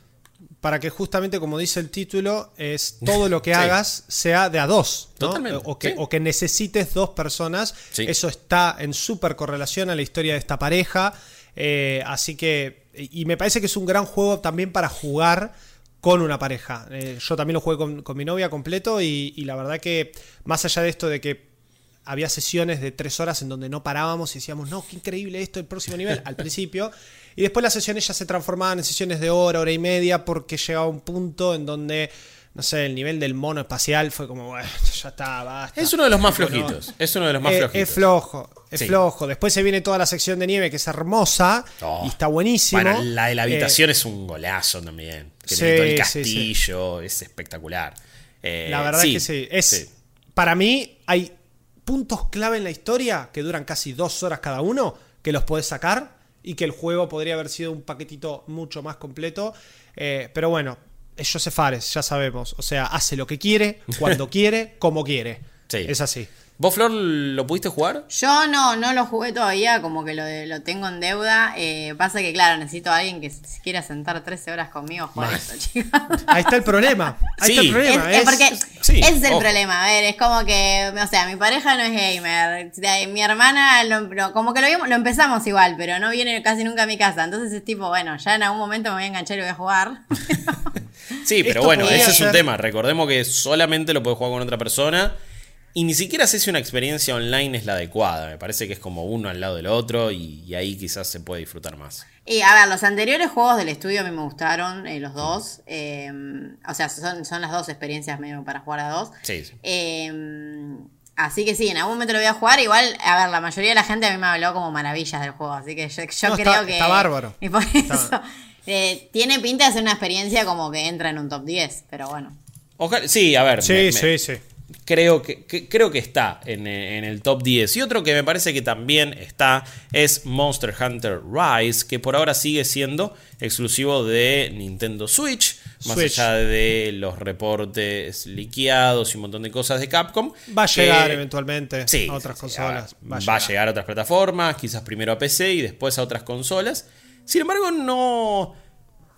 Para que justamente, como dice el título, es todo lo que Sí. hagas sea de a dos. ¿no? Totalmente, O que, sí. o que necesites dos personas. Sí. Eso está en súper correlación a la historia de esta pareja. Eh, así que. Y me parece que es un gran juego también para jugar con una pareja. Eh, yo también lo jugué con, con mi novia completo y, y la verdad que más allá de esto de que había sesiones de tres horas en donde no parábamos y decíamos, no, qué increíble esto, el próximo nivel, al principio. Y después las sesiones ya se transformaban en sesiones de hora, hora y media, porque llegaba un punto en donde, no sé, el nivel del mono espacial fue como, bueno, ya está, basta. Es uno de los más flojitos. Es uno de los más eh, flojitos. es flojo, es Sí. flojo. Después se viene toda la sección de nieve que es hermosa Oh. y está buenísimo. Bueno, la de la Eh, habitación es un golazo también. Que sí, el sí, sí. castillo, es espectacular. Eh, La verdad sí, que sí. Es. Para mí hay puntos clave en la historia que duran casi dos horas cada uno, que los puedes sacar y que el juego podría haber sido un paquetito mucho más completo. Eh, pero bueno, es Joseph Fares, ya sabemos. O sea, hace lo que quiere, cuando quiere, como quiere. Sí. Es así. ¿Vos, Flor, lo pudiste jugar? Yo no, no lo jugué todavía, como que lo, lo tengo en deuda. Eh, pasa que, claro, necesito a alguien que se quiera sentar 13 horas conmigo a jugar Mal. esto, chicos. Ahí está el problema. Ahí está Sí. el problema. Es- es es- porque sí, ese es el ojo. problema, a ver, es como que, o sea, mi pareja no es gamer, mi hermana, lo- lo- como que lo, vimos- lo empezamos igual, pero no viene casi nunca a mi casa, entonces es tipo, bueno, ya en algún momento me voy a enganchar y voy a jugar. Sí, pero Esto bueno, ese es un tema. Recordemos que solamente lo puedes jugar con otra persona. Y ni siquiera sé si una experiencia online es la adecuada. Me parece que es como uno al lado del otro y, y ahí quizás se puede disfrutar más. Y a ver, los anteriores juegos del estudio a mí me gustaron, eh, los dos, eh, o sea, son, son las dos experiencias medio para jugar a dos. Sí, sí. Eh, así que sí, en algún momento lo voy a jugar. Igual, a ver, la mayoría de la gente a mí me habló como maravillas del juego. Así que yo, yo No, creo está- que. está bárbaro. Y por Está- eso. eh, tiene pinta de ser una experiencia como que entra en un top 10, pero bueno. Ojalá- sí, a ver. Sí, me- me- sí, sí. Creo que, que- creo que está en, en el top 10. Y otro que me parece que también está es Monster Hunter Rise, que por ahora sigue siendo exclusivo de Nintendo Switch. Más Switch. allá de los reportes liqueados y un montón de cosas de Capcom. Va a que- llegar eventualmente Sí, a otras consolas. a va, a llegar a otras plataformas, quizás primero a PC y después a otras consolas. Sin embargo, no.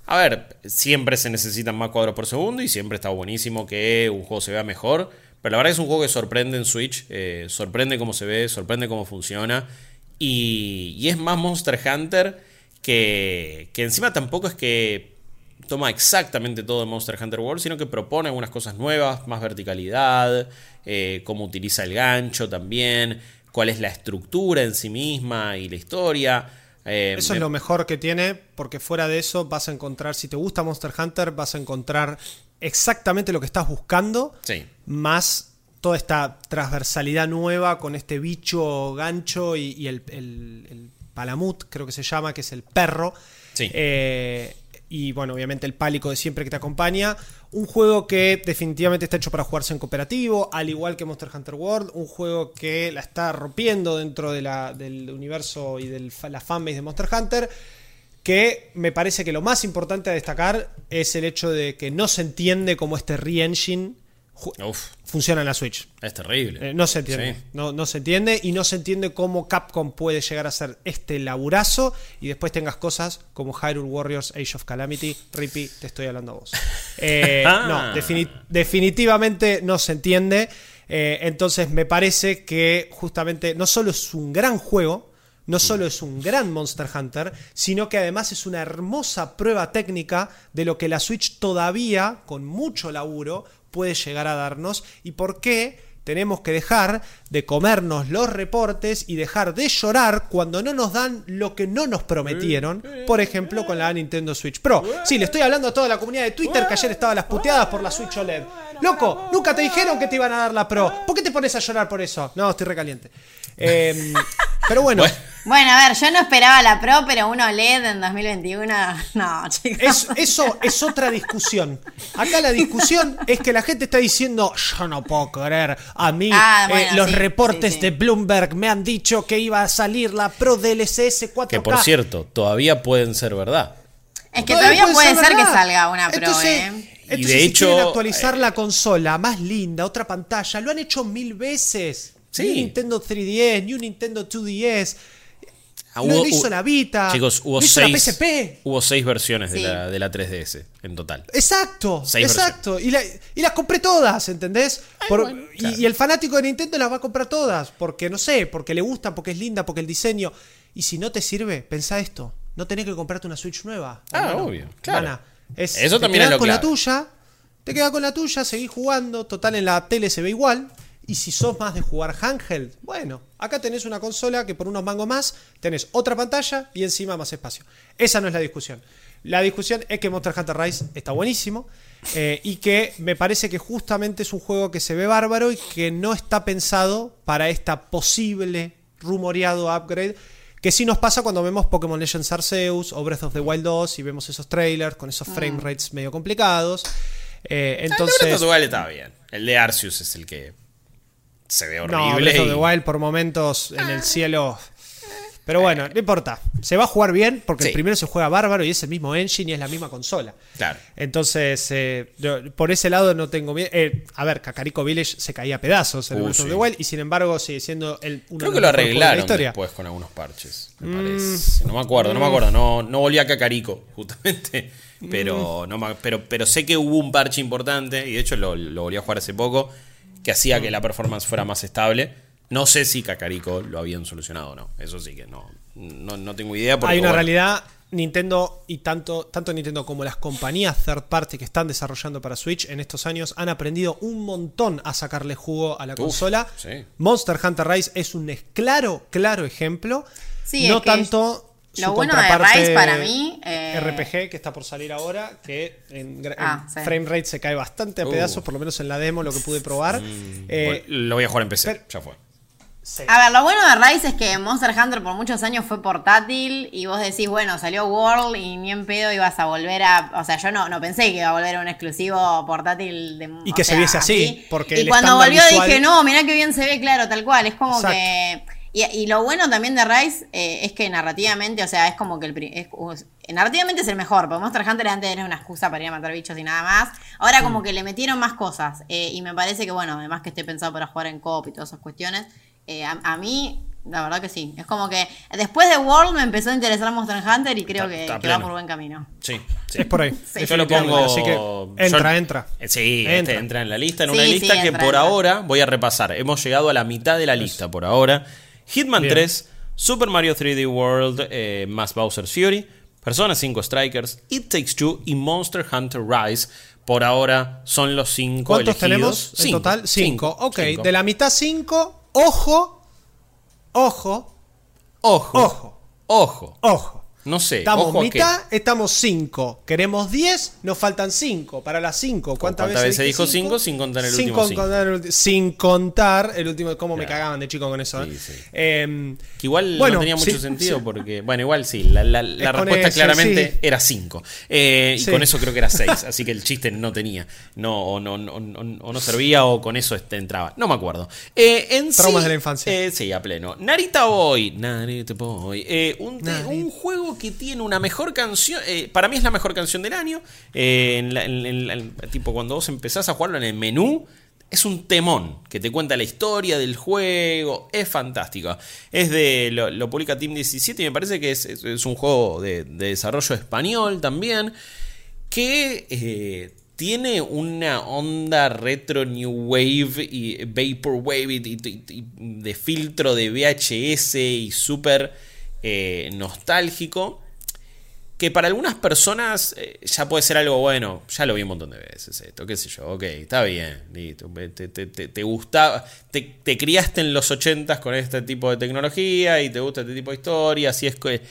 A ver, siempre se necesitan más cuadros por segundo y siempre está buenísimo que un juego se vea mejor. Pero la verdad es un juego que sorprende en Switch, eh, sorprende cómo se ve, sorprende cómo funciona. Y, y es más Monster Hunter que, que encima tampoco es que toma exactamente todo de Monster Hunter World, sino que propone algunas cosas nuevas, más verticalidad, eh, cómo utiliza el gancho también, cuál es la estructura en sí misma y la historia. Eh, Eso es lo mejor que tiene, porque fuera de eso vas a encontrar, si te gusta Monster Hunter, vas a encontrar exactamente lo que estás buscando, Sí. más toda esta transversalidad nueva con este bicho gancho y, y el, el- el palamut, creo que se llama, que es el perro. Sí. Eh, y bueno, obviamente el pálico de siempre que te acompaña. Un juego que definitivamente está hecho para jugarse en cooperativo, al igual que Monster Hunter World. Un juego que la está rompiendo dentro de la- del universo y de la fanbase de Monster Hunter. Que me parece que lo más importante a destacar es el hecho de que no se entiende cómo este re-engine funciona en la Switch. es terrible. Eh, no se entiende. Sí. No, no se entiende y no se entiende cómo Capcom puede llegar a ser este laburazo y después tengas cosas como Hyrule Warriors Age of Calamity. Rippy, te estoy hablando a vos. Eh, Ah. no, defini- definitivamente no se entiende. Eh, entonces me parece que justamente no solo es un gran juego, no solo es un gran Monster Hunter, sino que además es una hermosa prueba técnica de lo que la Switch todavía, con mucho laburo, puede llegar a darnos y por qué tenemos que dejar de comernos los reportes y dejar de llorar cuando no nos dan lo que no nos prometieron, por ejemplo con la Nintendo Switch Pro. Sí, le estoy hablando a toda la comunidad de Twitter que ayer estaba las puteadas por la Switch OLED. Loco, nunca te dijeron que te iban a dar la Pro. ¿Por qué te pones a llorar por eso? No, estoy recaliente. Eh, pero bueno, Bueno. Bueno, a ver, yo no esperaba la Pro, pero uno LED en 2021, no, chicos. Es- eso es otra discusión. Acá la discusión es que la gente está diciendo, yo no puedo creer, a mí Ah, eh, los sí, reportes sí, sí. de Bloomberg me han dicho que iba a salir la Pro DLSS 4K. Que por cierto, todavía pueden ser verdad. Es que todavía puede ser, que verdad. salga una Pro, Entonces, ¿eh? entonces, Y de si hecho, quieren actualizar eh, la consola más linda, otra pantalla, lo han hecho mil veces. Sí. Ni un Nintendo 3DS, ni un Nintendo 2DS. Ah, Lo hubo- hizo hu- la Vita. Chicos, hubo lo hizo la seis, PSP. hubo seis versiones Sí. de, la, de la 3DS en total. Exacto, Seis exacto. Y, la- y las compré todas, ¿entendés? Por- bueno, y, claro. y el fanático de Nintendo las va a comprar todas, porque no sé, porque le gusta, porque es linda, porque el diseño. Y si no te sirve, pensá esto. No tenés que comprarte una Switch nueva. Ah, hermano. obvio, claro. Hermana, es- Eso te también es quedás lo con la tuya, te quedas con la tuya, seguís jugando, total en la tele se ve igual. Y si sos más de jugar handheld, bueno, acá tenés una consola que por unos mangos más tenés otra pantalla y encima más espacio. Esa no es la discusión. La discusión es que Monster Hunter Rise está buenísimo eh, y que me parece que justamente es un juego que se ve bárbaro y que no está pensado para esta posible rumoreado upgrade que sí nos pasa cuando vemos Pokémon Legends Arceus o Breath of the Wild 2 y vemos esos trailers con esos frame rates medio complicados. Eh, el de entonces, Breath of the Wild está bien. El de Arceus es el que se ve horrible. no, Breath of the Wild por momentos en el cielo. Pero bueno, no importa. Se va a jugar bien porque Sí. el primero se juega bárbaro y es el mismo engine y es la misma consola. Claro. Entonces, eh, yo- por ese lado no tengo miedo. Eh, a ver, Kakariko Village se caía a pedazos en Uh, Breath of the Wild y sin embargo sigue siendo el, uno Creo de que los lo mejores juegos de la arreglaron historia. después con algunos parches, me Mm. parece. No me acuerdo, no me acuerdo. No, no volví a Cacarico, justamente. Mm. Pero, no me- pero, pero sé que hubo un parche importante, y de hecho lo, lo volví a jugar hace poco, que hacía Mm. que la performance fuera más estable. No sé si Cacarico lo habían solucionado o no. Eso sí que no, no, no tengo idea. Porque, Hay una bueno, realidad, Nintendo y tanto, tanto Nintendo como las compañías third party que están desarrollando para Switch en estos años han aprendido un montón a sacarle jugo a la consola. sí. Monster Hunter Rise es un claro, claro ejemplo. Sí, no tanto lo bueno de Rise para mí, eh, RPG que está por salir ahora, que en, Ah, en sí. frame rate se cae bastante a Uh. pedazos, por lo menos en la demo lo que pude probar. Eh, bueno, lo voy a jugar en PC, pero- ya fue. sí. A ver, lo bueno de Rise es que Monster Hunter por muchos años fue portátil y vos decís, bueno, salió World y ni en pedo ibas a volver a... O sea, yo no, no pensé que iba a volver a un exclusivo portátil de... Y que se viese así, porque Y el cuando volvió visual- dije, no, mirá qué bien se ve, claro, tal cual. Es como Exacto. que... Y, y lo bueno también de Rise eh, es que narrativamente, o sea, es como que el... pri- es- narrativamente es el mejor, porque Monster Hunter antes era una excusa para ir a matar bichos y nada más. Ahora como que le metieron más cosas. eh, y me parece que, bueno, además que esté pensado para jugar en coop y todas esas cuestiones, eh, a, a mí La verdad que sí. Es como que después de World me empezó a interesar Monster Hunter y creo Está- que, está que va por buen camino. Sí, sí. Es por ahí. Sí. Yo lo pongo. Así que entra, yo- entra. Eh, Sí, Entra. entra. entra en la lista, en Sí, una sí, lista que por entra. ahora voy a repasar. Hemos llegado a la mitad de la lista por ahora. Hitman Bien. 3, Super Mario 3D World eh, más Bowser's Fury, Persona 5 Strikers, It Takes Two y Monster Hunter Rise. Por ahora son los cinco ¿Cuántos elegidos. tenemos en Cinco. total? Cinco. Ok, Cinco. de la mitad cinco. Ojo, ojo, Ojo. Ojo. Ojo. ojo. No sé. Estamos ojo mitad, estamos cinco. Queremos 10, nos faltan 5 para las 5. ¿Cuántas, ¿Cuántas veces dije dijo cinco? cinco sin contar el Sin último cinco? contar el ulti- sin contar el último. ¿Cómo me cagaban de chico con eso? eh? Sí, sí. Em, Que igual Bueno, no tenía mucho sí, sentido porque, bueno, igual sí, la, la- la Es con respuesta claramente era 5. y Sí. con eso creo que era 6, así que el chiste no tenía. No, o, no, no, no- o no servía o con eso este, entraba. No me acuerdo. Eh, en Traumas de la infancia. eh, sí, a pleno. Narita Boy. Narita Boy. eh, un, Narita. un juego que tiene una mejor canción. eh, para mí es la mejor canción del año. eh, tipo, cuando vos empezás a jugarlo en el menú. Es un temón que te cuenta la historia del juego. Es fantástico. Es de. Lo, publica Team 17 y me parece que es, es- un juego de, de desarrollo español también. Que eh, tiene una onda retro New Wave y Vaporwave y, y- de filtro de VHS y súper eh, nostálgico que para algunas personas eh, ya puede ser algo bueno. Ya lo vi un montón de veces esto, qué sé yo. Ok, está bien, listo. Te, te, te, criaste en los 80s con este tipo de tecnología y te gusta este tipo de historia. Así es que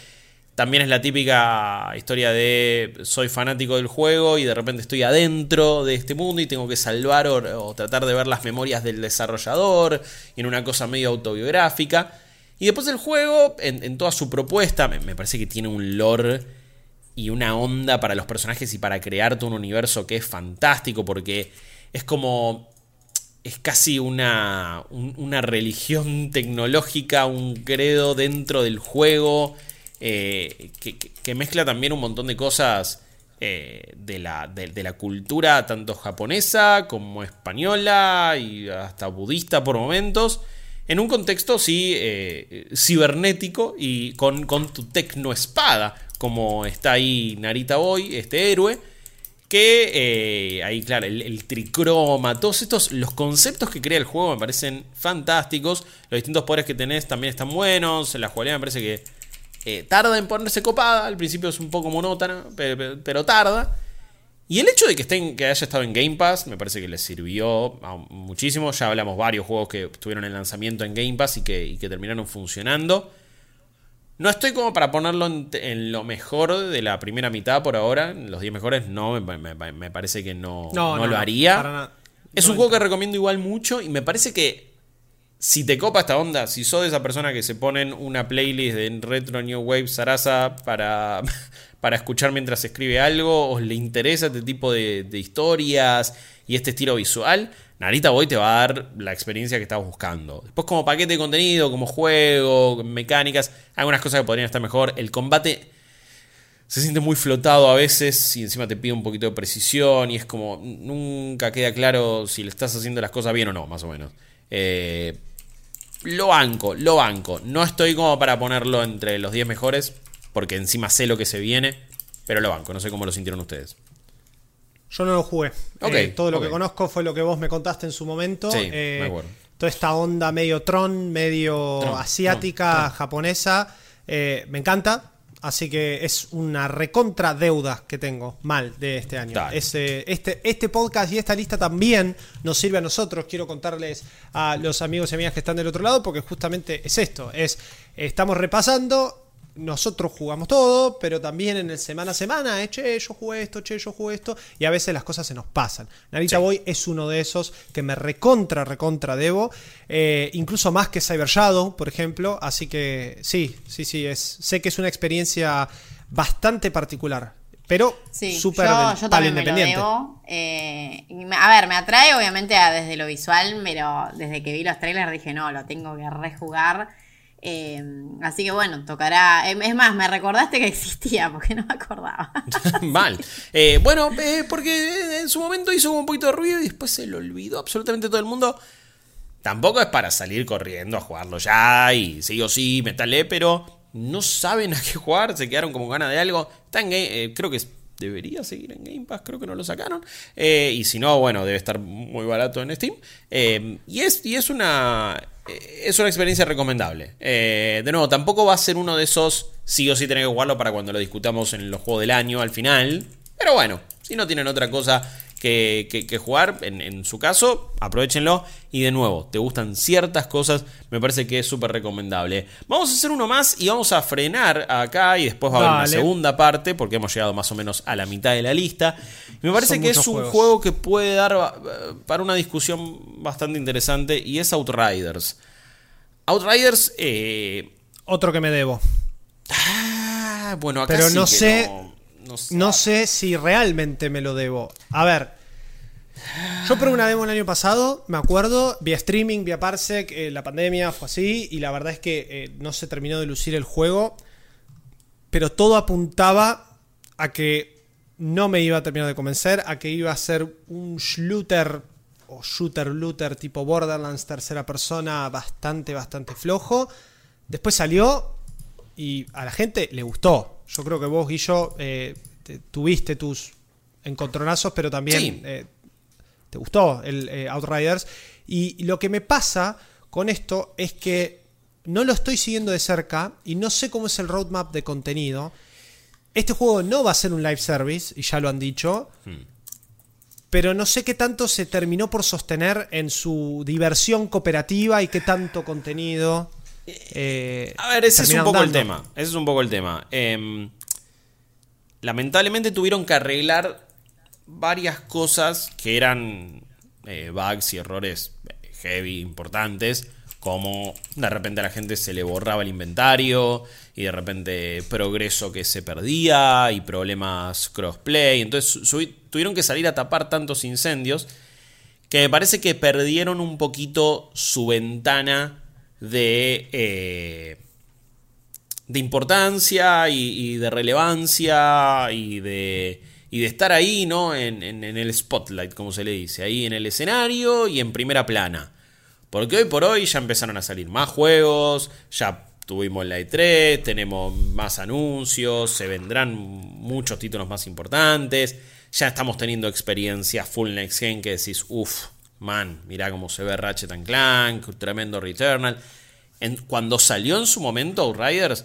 también es la típica historia de soy fanático del juego y de repente estoy adentro de este mundo y tengo que salvar o, o tratar de ver las memorias del desarrollador en una cosa medio autobiográfica. Y después el juego, en, toda su propuesta, me, parece que tiene un lore y una onda para los personajes y para crearte un universo que es fantástico porque es como es casi una, un- una religión tecnológica, un credo dentro del juego, eh, que, que- mezcla también un montón de cosas eh, de, la, de la cultura tanto japonesa como española y hasta budista por momentos. En un contexto, sí, eh, cibernético y con, con tu tecnoespada, como está ahí Narita Boy, este héroe. Que eh, ahí, claro, el, tricroma, todos estos, los conceptos que crea el juego me parecen fantásticos. Los distintos poderes que tenés también están buenos. La jugabilidad me parece que eh, tarda en ponerse copada. Al principio es un poco monótona, pero tarda. Y el hecho de que, estén, que haya estado en Game Pass me parece que les sirvió muchísimo. Ya hablamos varios juegos que estuvieron en lanzamiento en Game Pass y que, y que terminaron funcionando. No estoy como para ponerlo en, en lo mejor de la primera mitad por ahora. En los 10 mejores no, me, me- me parece que no, No, no no, lo haría. Es un juego que recomiendo igual mucho y me parece que si te copa esta onda, si sos de esa persona que se ponen una playlist de Retro New Wave Sarasa para, para escuchar mientras escribe algo, os le interesa este tipo de, historias y este estilo visual, Narita Boy te va a dar la experiencia que estás buscando. Después como paquete de contenido, como juego, mecánicas, algunas cosas que podrían estar mejor. El combate se siente muy flotado a veces y encima te pide un poquito de precisión y es como nunca queda claro si le estás haciendo las cosas bien o no, más o menos. Eh, lo banco, lo banco. No estoy como para ponerlo entre los 10 mejores porque encima sé lo que se viene, pero lo banco. No sé cómo lo sintieron ustedes. Yo no lo jugué. Eh, todo lo que conozco fue lo que vos me contaste en su momento. Sí, Eh, me acuerdo. Toda esta onda medio tron, medio Tron, asiática, tron, tron. japonesa. eh, me encanta. Así que es una recontra deuda que tengo mal de este año. Este, este podcast y esta lista también nos sirve a nosotros. Quiero contarles a los amigos y amigas que están del otro lado, porque justamente es esto. Es, estamos repasando nosotros jugamos todo, pero también en el semana a semana, eh, che, yo jugué esto, che, yo jugué esto, y a veces las cosas se nos pasan. Narita Sí. Boy es uno de esos que me recontra, recontra debo, eh, incluso más que Cyber Shadow, por ejemplo, así que sí, sí, sí, es, sé que es una experiencia bastante particular, pero Sí, súper yo, yo también me lo independiente. debo. Eh, me- a ver, me atrae obviamente a- desde lo visual, pero desde que vi los trailers dije, no, lo tengo que rejugar. Eh, así que bueno, tocará. eh, Es más, me recordaste que existía porque no me acordaba. Mal. Eh, bueno, eh, porque en su momento hizo un poquito de ruido y después se lo olvidó absolutamente todo el mundo. Tampoco es para salir corriendo a jugarlo ya y sí o sí, metale, pero no saben a qué jugar, se quedaron como ganas de algo. Está eh, creo que debería seguir en Game Pass, creo que no lo sacaron. Eh, y si no, bueno, debe estar muy barato en Steam. Eh, y, es, y es una. Es una experiencia recomendable. de nuevo, tampoco va a ser uno de esos sí o sí tener que jugarlo para cuando lo discutamos en los juegos del año al final. Pero bueno, si no tienen otra cosa que, jugar, en, su caso, aprovechenlo. Y de nuevo, te gustan ciertas cosas, me parece que es súper recomendable. Vamos a hacer uno más y vamos a frenar acá y después va a haber una segunda parte, porque hemos llegado más o menos a la mitad de la lista. me parece que es un juego que puede dar eh, para una discusión bastante interesante y es Outriders. Outriders... Eh, Otro que me debo. Ah, bueno, acá Pero no sé... No, sé si realmente me lo debo. A ver. Yo probé una demo el año pasado, me acuerdo, vía streaming, vía Parsec, eh, la pandemia fue así y la verdad es que eh, no se terminó de lucir el juego, pero todo apuntaba a que no me iba a terminar de convencer, a que iba a ser un shooter o shooter looter tipo Borderlands tercera persona bastante, bastante flojo. Después salió y a la gente le gustó. Yo creo que vos, Guillo, eh, tuviste tus encontronazos, pero también eh, te gustó el eh, Outriders. Y lo que me pasa con esto es que no lo estoy siguiendo de cerca y no sé cómo es el roadmap de contenido. Este juego no va a ser un live service, y ya lo han dicho. Hmm. Pero no sé qué tanto se terminó por sostener en su diversión cooperativa y qué tanto contenido. Eh, a ver, ese es un poco el tema. Ese es un poco el tema. Em, lamentablemente tuvieron que arreglar varias cosas que eran eh, bugs y errores heavy importantes. Como de repente a la gente se le borraba el inventario y de repente progreso que se perdía y problemas crossplay. Entonces tuvieron que salir a tapar tantos incendios que me parece que perdieron un poquito su ventana de, eh, de importancia y, de relevancia y de, y de estar ahí, ¿no? En, en, el spotlight, como se le dice, ahí en el escenario y en primera plana. Porque hoy por hoy ya empezaron a salir más juegos, ya tuvimos la E3, tenemos más anuncios, se vendrán muchos títulos más importantes, ya estamos teniendo experiencias full next gen que decís, uff, man, mirá cómo se ve Ratchet and Clank, tremendo Returnal. cuando salió en su momento Outriders,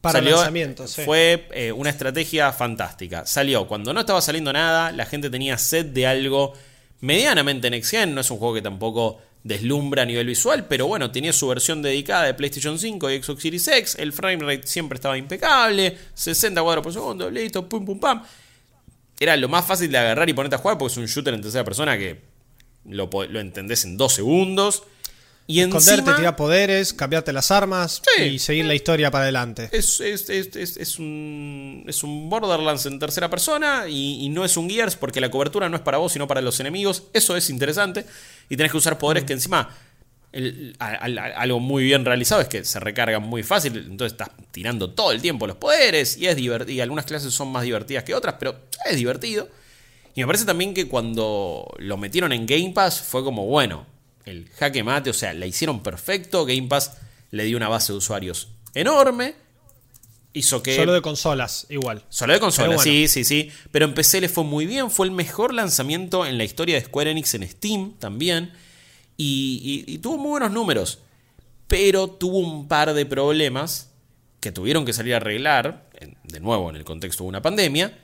para salió, lanzamientos, fue eh, una estrategia fantástica. Salió cuando no estaba saliendo nada, la gente tenía sed de algo medianamente next gen, no es un juego que tampoco deslumbra a nivel visual, pero bueno, tenía su versión dedicada de PlayStation 5 y Xbox Series X, el framerate siempre estaba impecable, 60 cuadros por segundo, listo, pum pum pam. Era lo más fácil de agarrar y ponerte a jugar porque es un shooter en tercera persona que lo, entendés en dos segundos. Y Esconderte, tirar poderes, cambiarte las armas y seguir la historia para adelante. Es, es, un, es un Borderlands en tercera persona y, no es un Gears porque la cobertura no es para vos sino para los enemigos. Eso es interesante. Y tenés que usar poderes que encima algo muy bien realizado es que se recargan muy fácil, entonces estás tirando todo el tiempo los poderes y es divertido. Algunas clases son más divertidas que otras, pero es divertido. Y me parece también que cuando lo metieron en Game Pass fue como, bueno, el jaque mate, o sea, la hicieron perfecto. Game Pass le dio una base de usuarios enorme. Hizo que. Solo de consolas, igual. Solo de consolas, sí, sí, sí. Pero en PC le fue muy bien. Fue el mejor lanzamiento en la historia de Square Enix en Steam también. Y, tuvo muy buenos números. Pero tuvo un par de problemas que tuvieron que salir a arreglar. De nuevo, en el contexto de una pandemia.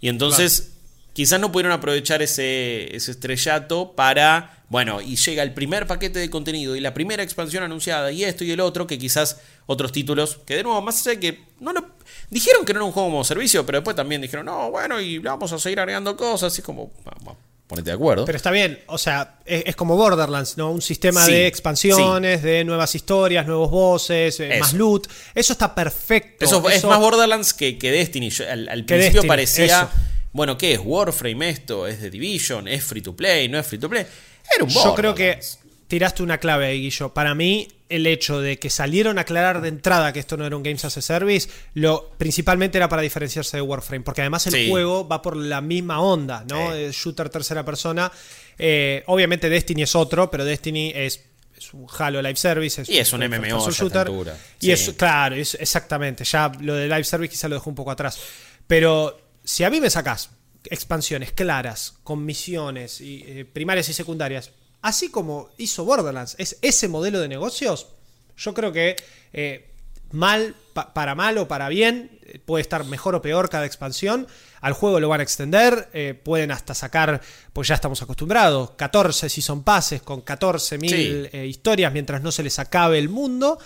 Y entonces quizás no pudieron aprovechar ese, estrellato para, bueno, y llega el primer paquete de contenido y la primera expansión anunciada y esto y el otro, que quizás otros títulos, que de nuevo, más allá de que no lo... Dijeron que no era un juego como servicio, pero después también dijeron, no, bueno, y vamos a seguir agregando cosas, y como, vamos, ponete de acuerdo. Pero está bien, o sea, es, como Borderlands, ¿no? Un sistema de expansiones, de nuevas historias, nuevos bosses, eh, más loot. Eso está perfecto. Eso, es más Borderlands que, Destiny. al, principio parecía... Bueno, ¿qué es Warframe esto? ¿Es de Division? ¿Es free to play? ¿No es free to play? Era un Yo creo que tiraste una clave ahí, Guillo. Para mí, el hecho de que salieron a aclarar de entrada que esto no era un Games as a Service, lo principalmente era para diferenciarse de Warframe, porque además el juego va por la misma onda, ¿no? Shooter tercera persona. Eh, obviamente Destiny es otro, pero Destiny es es un Halo Live Service. Y es un first MMO esta shooter. Y Sí. es, claro, es, exactamente. Ya lo de Live Service quizá lo dejó un poco atrás. Pero si a mí me sacás expansiones claras, con misiones y, eh, primarias y secundarias, así como hizo Borderlands, es ese modelo de negocios, yo creo que eh, mal, pa- para mal o para bien, eh, puede estar mejor o peor cada expansión. Al juego lo van a extender, eh, pueden hasta sacar, pues ya estamos acostumbrados, 14 Season Passes con 14.000 Sí. historias mientras no se les acabe el mundo.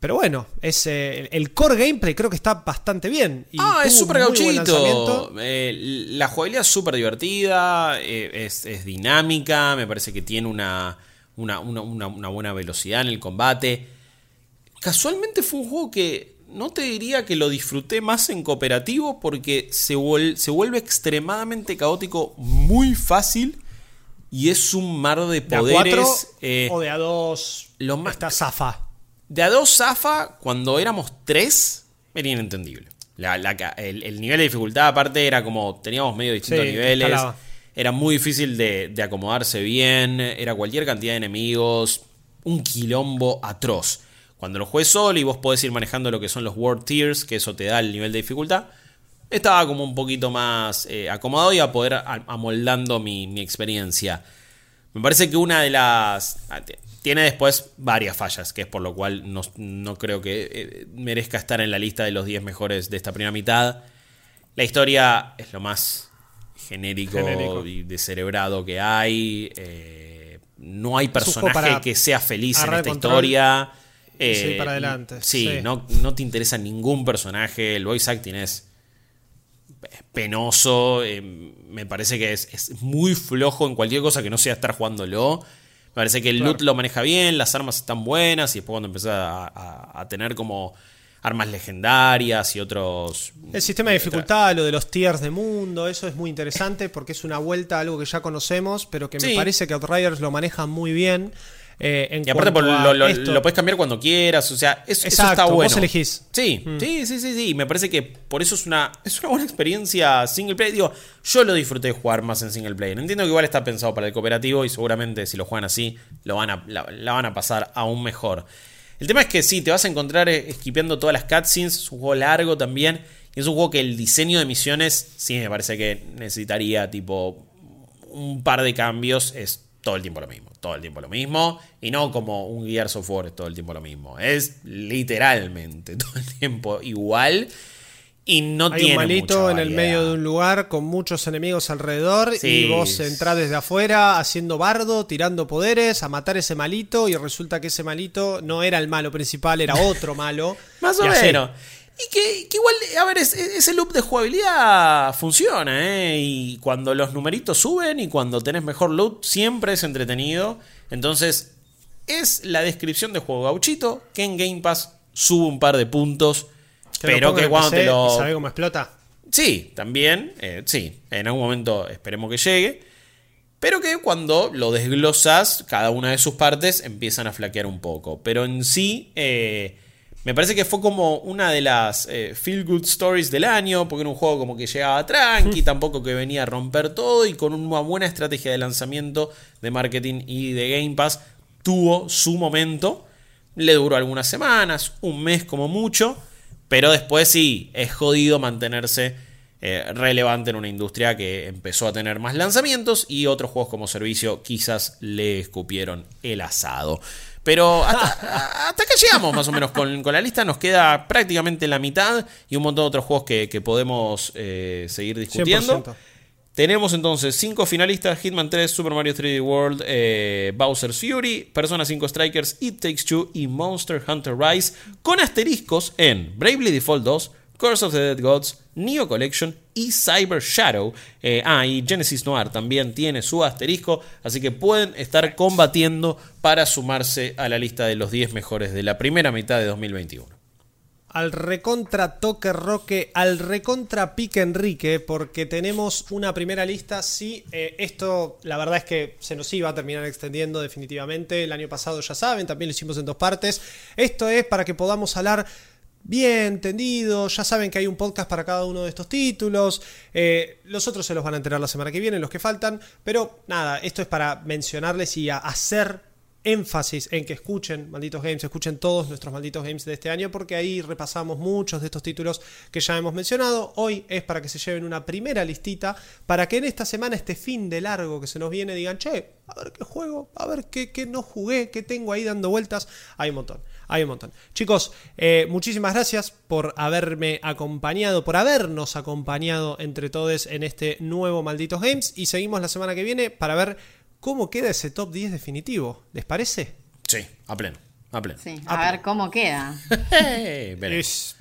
Pero bueno, es, eh, el- core gameplay creo que está bastante bien. y Ah, es súper gauchito. Eh, la jugabilidad es súper divertida, eh, es, es dinámica, me parece que tiene una, una, una- una- buena velocidad en el combate. Casualmente fue un juego que no te diría que lo disfruté más en cooperativo porque se, vuel- se vuelve extremadamente caótico muy fácil y es un mar de ¿De a poderes. cuatro o de a dos? lo más- Está Zafa. De a dos Zafa, cuando éramos tres, era inentendible. La- la el, el nivel de dificultad, aparte, era como. Teníamos medio distintos Sí, niveles. escalaba. Era muy difícil de, de acomodarse bien. Era cualquier cantidad de enemigos. Un quilombo atroz. Cuando lo juegues solo y vos podés ir manejando lo que son los World Tiers, que eso te da el nivel de dificultad, estaba como un poquito más eh, acomodado y a poder a- amoldando mi, mi experiencia. Me parece que una de las... ah, Tiene después varias fallas, que es por lo cual no, no creo que eh, merezca estar en la lista de los 10 mejores de esta primera mitad. La historia es lo más genérico, Genérico. y descerebrado que hay. eh, no hay personaje para que sea feliz en esta historia. y seguir Eh, para adelante, Sí, sí. No, no te interesa ningún personaje. El voice acting es penoso. eh, me parece que es, es muy flojo en cualquier cosa que no sea estar jugándolo. Me parece que el Claro. loot lo maneja bien, las armas están buenas. Y después cuando empezás a, a- a tener como armas legendarias y otros. El sistema de dificultad, lo de los tiers de mundo, eso es muy interesante porque es una vuelta a algo que ya conocemos, pero que me parece que Outriders lo maneja muy bien. Eh, en Y aparte por lo, lo- puedes cambiar cuando quieras, o sea, es- eso Exacto, está vos bueno. elegís. Sí, Mm. sí, sí, sí, sí. Me parece que por eso es una, es una buena experiencia single player. Digo, yo lo disfruté de jugar más en single player. Entiendo que igual está pensado para el cooperativo y seguramente si lo juegan así, lo van a, la, la van a pasar aún mejor. El tema es que sí, te vas a encontrar eh, esquipeando todas las cutscenes, es un juego largo también. Y es un juego que el diseño de misiones, sí, me parece que necesitaría tipo un par de cambios. Es todo el tiempo lo mismo, todo el tiempo lo mismo. Y no como un Gears of War es todo el tiempo lo mismo. Es literalmente todo el tiempo igual. Y no Hay tiene un malito mucha en el medio de un lugar con muchos enemigos alrededor Sí. y vos entrás desde afuera haciendo bardo, tirando poderes, a matar ese malito y resulta que ese malito no era el malo principal, era otro malo. Más o menos. Y que, que igual, a ver, es- ese loop de jugabilidad funciona, ¿eh? Y cuando los numeritos suben y cuando tenés mejor loot, siempre es entretenido. Entonces, es la descripción de juego gauchito que en Game Pass sube un par de puntos. Pero que cuando te lo. ¿Sabe cómo explota? Sí, también, eh, sí, en algún momento esperemos que llegue. Pero que cuando lo desglosas, cada una de sus partes empiezan a flaquear un poco. Pero en sí, eh, me parece que fue como una de las eh, feel good stories del año, porque era un juego como que llegaba tranqui, tampoco que venía a romper todo y con una buena estrategia de lanzamiento, de marketing y de Game Pass, tuvo su momento. Le duró algunas semanas, un mes como mucho, pero después sí, es jodido mantenerse eh, relevante en una industria que empezó a tener más lanzamientos y otros juegos como servicio quizás le escupieron el asado. Pero hasta, hasta acá llegamos más o menos con, con la lista, nos queda prácticamente la mitad y un montón de otros juegos que, que podemos eh, seguir discutiendo. 100%. Tenemos entonces cinco finalistas: Hitman 3, Super Mario 3D World, eh, Bowser's Fury, Persona 5 Strikers, It Takes Two y Monster Hunter Rise, con asteriscos en Bravely Default 2, Curse of the Dead Gods, Neo Collection y Cyber Shadow. Eh, ah, y Genesis Noir también tiene su asterisco, así que pueden estar combatiendo para sumarse a la lista de los 10 mejores de la primera mitad de 2021. Al recontra toque roque, al recontra pique Enrique, porque tenemos una primera lista. Sí, eh, esto la verdad es que se nos iba a terminar extendiendo definitivamente. El año pasado ya saben, también lo hicimos en dos partes. Esto es para que podamos hablar bien entendido. Ya saben que hay un podcast para cada uno de estos títulos. Eh, los otros se los van a enterar la semana que viene, los que faltan. Pero nada, esto es para mencionarles y hacer énfasis en que escuchen Malditos Games, escuchen todos nuestros Malditos Games de este año, porque ahí repasamos muchos de estos títulos que ya hemos mencionado. Hoy es para que se lleven una primera listita, para que en esta semana, este fin de largo que se nos viene, digan, che, a ver qué juego, a ver qué, qué no jugué, qué tengo ahí dando vueltas. Hay un montón, hay un montón. Chicos, eh, muchísimas gracias por haberme acompañado, por habernos acompañado entre todos en este nuevo Malditos Games, y seguimos la semana que viene para ver cómo queda ese top 10 definitivo. ¿Les parece? Sí, a pleno. A pleno. Sí, a ver cómo queda. Eh,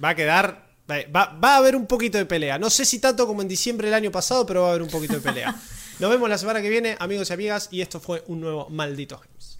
va a quedar. Va, va a haber un poquito de pelea. No sé si tanto como en diciembre del año pasado, pero va a haber un poquito de pelea. Nos vemos la semana que viene, amigos y amigas, y esto fue un nuevo Malditos Games.